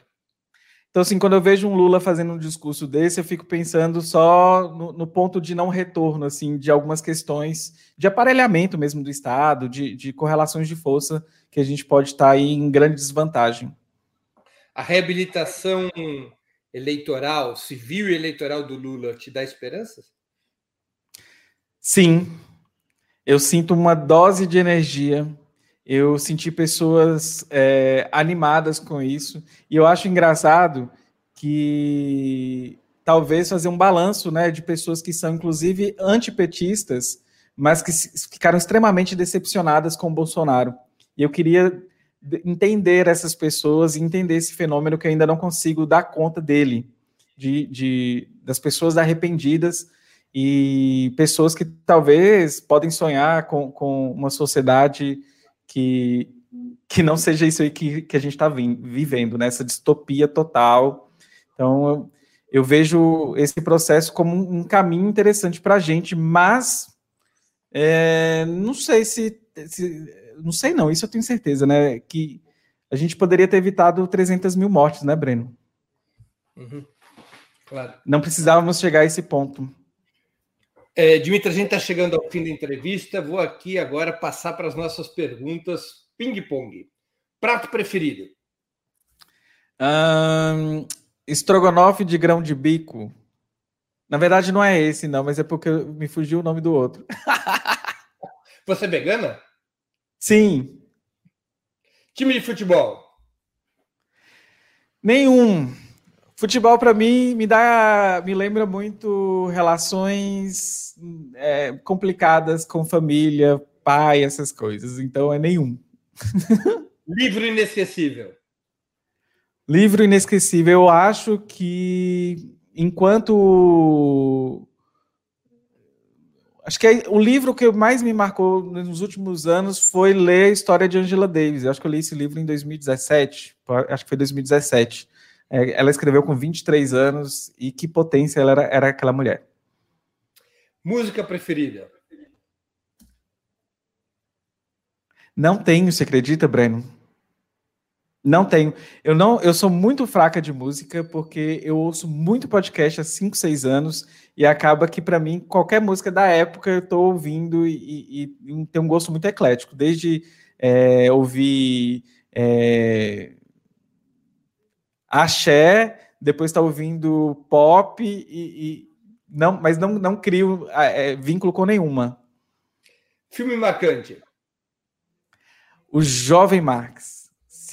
Então, assim, quando eu vejo um Lula fazendo um discurso desse, eu fico pensando só no, no, ponto de não retorno, assim, de algumas questões de aparelhamento mesmo do Estado, de, de correlações de força que a gente pode estar aí em grande desvantagem. A reabilitação eleitoral, civil e eleitoral do Lula te dá esperanças? Sim. Eu sinto uma dose de energia. Eu senti pessoas é, animadas com isso. E eu acho engraçado que talvez fazer um balanço né, de pessoas que são, inclusive, antipetistas, mas que ficaram extremamente decepcionadas com o Bolsonaro. E eu queria entender essas pessoas e entender esse fenômeno que eu ainda não consigo dar conta dele, de, de das pessoas arrependidas e pessoas que talvez podem sonhar com, com uma sociedade que, que não seja isso aí que, que a gente está vivendo, nessa né? distopia total. Então, eu, eu vejo esse processo como um caminho interessante para a gente, mas é, não sei se, se, Não sei não, isso eu tenho certeza, né? Que a gente poderia ter evitado 300 mil mortes, né, Breno? Uhum. Claro. Não precisávamos chegar a esse ponto. É, Dimitri, a gente está chegando ao fim da entrevista. Vou aqui agora passar para as nossas perguntas ping-pong. Prato preferido? Um, estrogonofe de grão de bico. Na verdade, não é esse, não, mas é porque me fugiu o nome do outro. Você é vegana? Sim. Time de futebol? Nenhum. Futebol para mim me dá, me lembra muito relações é, complicadas com família, pai, essas coisas. Então é nenhum. Livro inesquecível. Livro inesquecível. Eu acho que enquanto acho que é, o livro que mais me marcou nos últimos anos foi ler a história de Angela Davis. Eu acho que eu li esse livro em 2017. Acho que foi 2017 é, ela escreveu com 23 anos e que potência ela era, era aquela mulher. Música preferida? Não tenho, você acredita, Breno? Não tenho. Eu não, eu sou muito fraca de música porque eu ouço muito podcast há 5, 6 anos e acaba que para mim qualquer música da época eu estou ouvindo e, e, e, tem um gosto muito eclético, desde é, ouvir é, axé, depois está ouvindo pop e, e, não, mas não, não crio é, vínculo com nenhuma. Filme marcante. O Jovem Marx.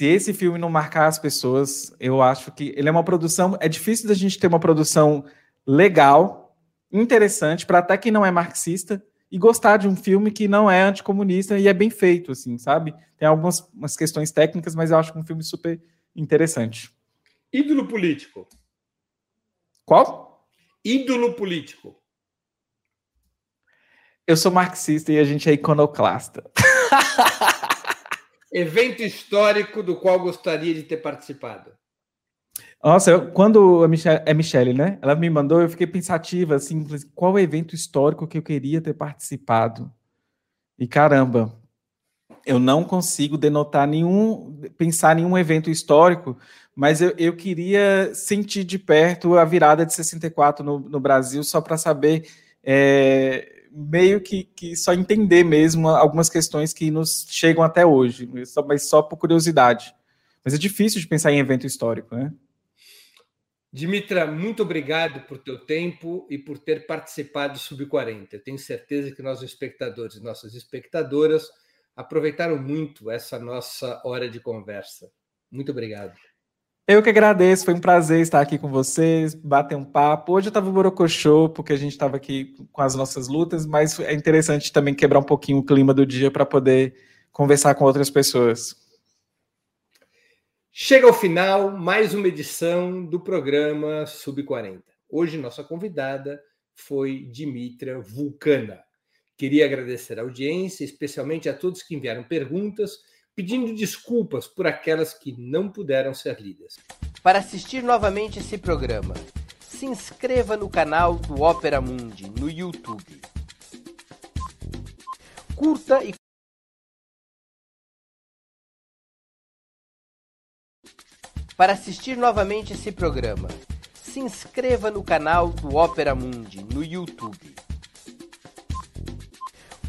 Se esse filme não marcar as pessoas, eu acho que ele é uma produção. É difícil da gente ter uma produção legal, interessante, para até quem não é marxista, e gostar de um filme que não é anticomunista e é bem feito, assim, sabe? Tem algumas questões técnicas, mas eu acho que é um filme super interessante. Ídolo político. Qual? Ídolo político. Eu sou marxista e a gente é iconoclasta. Evento histórico do qual gostaria de ter participado. Nossa, quando a Michelle, é Michelle, né? Ela me mandou, eu fiquei pensativa, assim, qual evento histórico que eu queria ter participado? E caramba, eu não consigo denotar nenhum, pensar nenhum evento histórico, mas eu, eu queria sentir de perto a virada de 64 no, no Brasil, só para saber, é, meio que, que só entender mesmo algumas questões que nos chegam até hoje, mas só por curiosidade. Mas é difícil de pensar em evento histórico, né? Dimitra, muito obrigado por teu tempo e por ter participado do Sub-40. Eu tenho certeza que nossos espectadores e nossas espectadoras aproveitaram muito essa nossa hora de conversa. Muito obrigado. Eu que agradeço, foi um prazer estar aqui com vocês, bater um papo. Hoje eu estava borocochô, porque a gente estava aqui com as nossas lutas, mas é interessante também quebrar um pouquinho o clima do dia para poder conversar com outras pessoas. Chega ao final mais uma edição do programa Sub 40. Hoje nossa convidada foi Dimitra Vulcana. Queria agradecer a audiência, especialmente a todos que enviaram perguntas, pedindo desculpas por aquelas que não puderam ser lidas. Para assistir novamente esse programa, se inscreva no canal do Opera Mundi no YouTube. Curta e Para assistir novamente esse programa, se inscreva no canal do Opera Mundi no YouTube.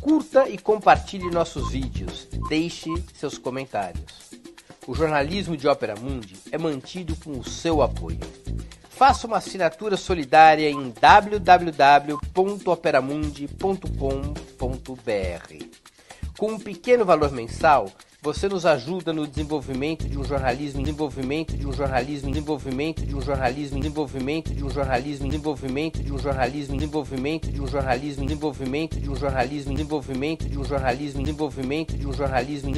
Curta e compartilhe nossos vídeos. Deixe seus comentários. O jornalismo de Ópera Mundi é mantido com o seu apoio. Faça uma assinatura solidária em www.operamundi.com.br. Com um pequeno valor mensal, você nos ajuda no desenvolvimento de um jornalismo, desenvolvimento de um jornalismo, desenvolvimento de um jornalismo, desenvolvimento de um jornalismo, desenvolvimento de um jornalismo, desenvolvimento de um jornalismo, desenvolvimento de um jornalismo, desenvolvimento de um jornalismo, desenvolvimento de um jornalismo,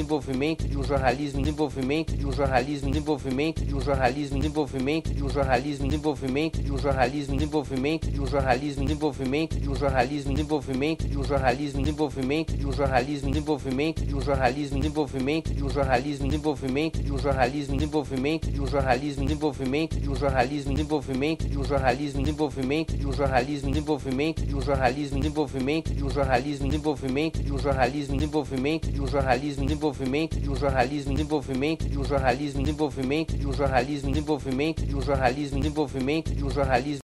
desenvolvimento de um jornalismo, desenvolvimento de um jornalismo, desenvolvimento de um jornalismo, desenvolvimento de um jornalismo, desenvolvimento de um jornalismo, desenvolvimento de um jornalismo, desenvolvimento de um jornalismo, desenvolvimento de um jornalismo, desenvolvimento de um jornalismo, desenvolvimento de um jornalismo, desenvolvimento desenvolvimento e um jornalismo em desenvolvimento e um jornalismo em desenvolvimento e um jornalismo em desenvolvimento e um jornalismo em desenvolvimento e um jornalismo em desenvolvimento e um jornalismo em desenvolvimento e um jornalismo em desenvolvimento e um jornalismo em desenvolvimento e um jornalismo em desenvolvimento e um jornalismo em desenvolvimento e um jornalismo em desenvolvimento e um jornalismo em desenvolvimento e um jornalismo desenvolvimento e um jornalismo desenvolvimento e um jornalismo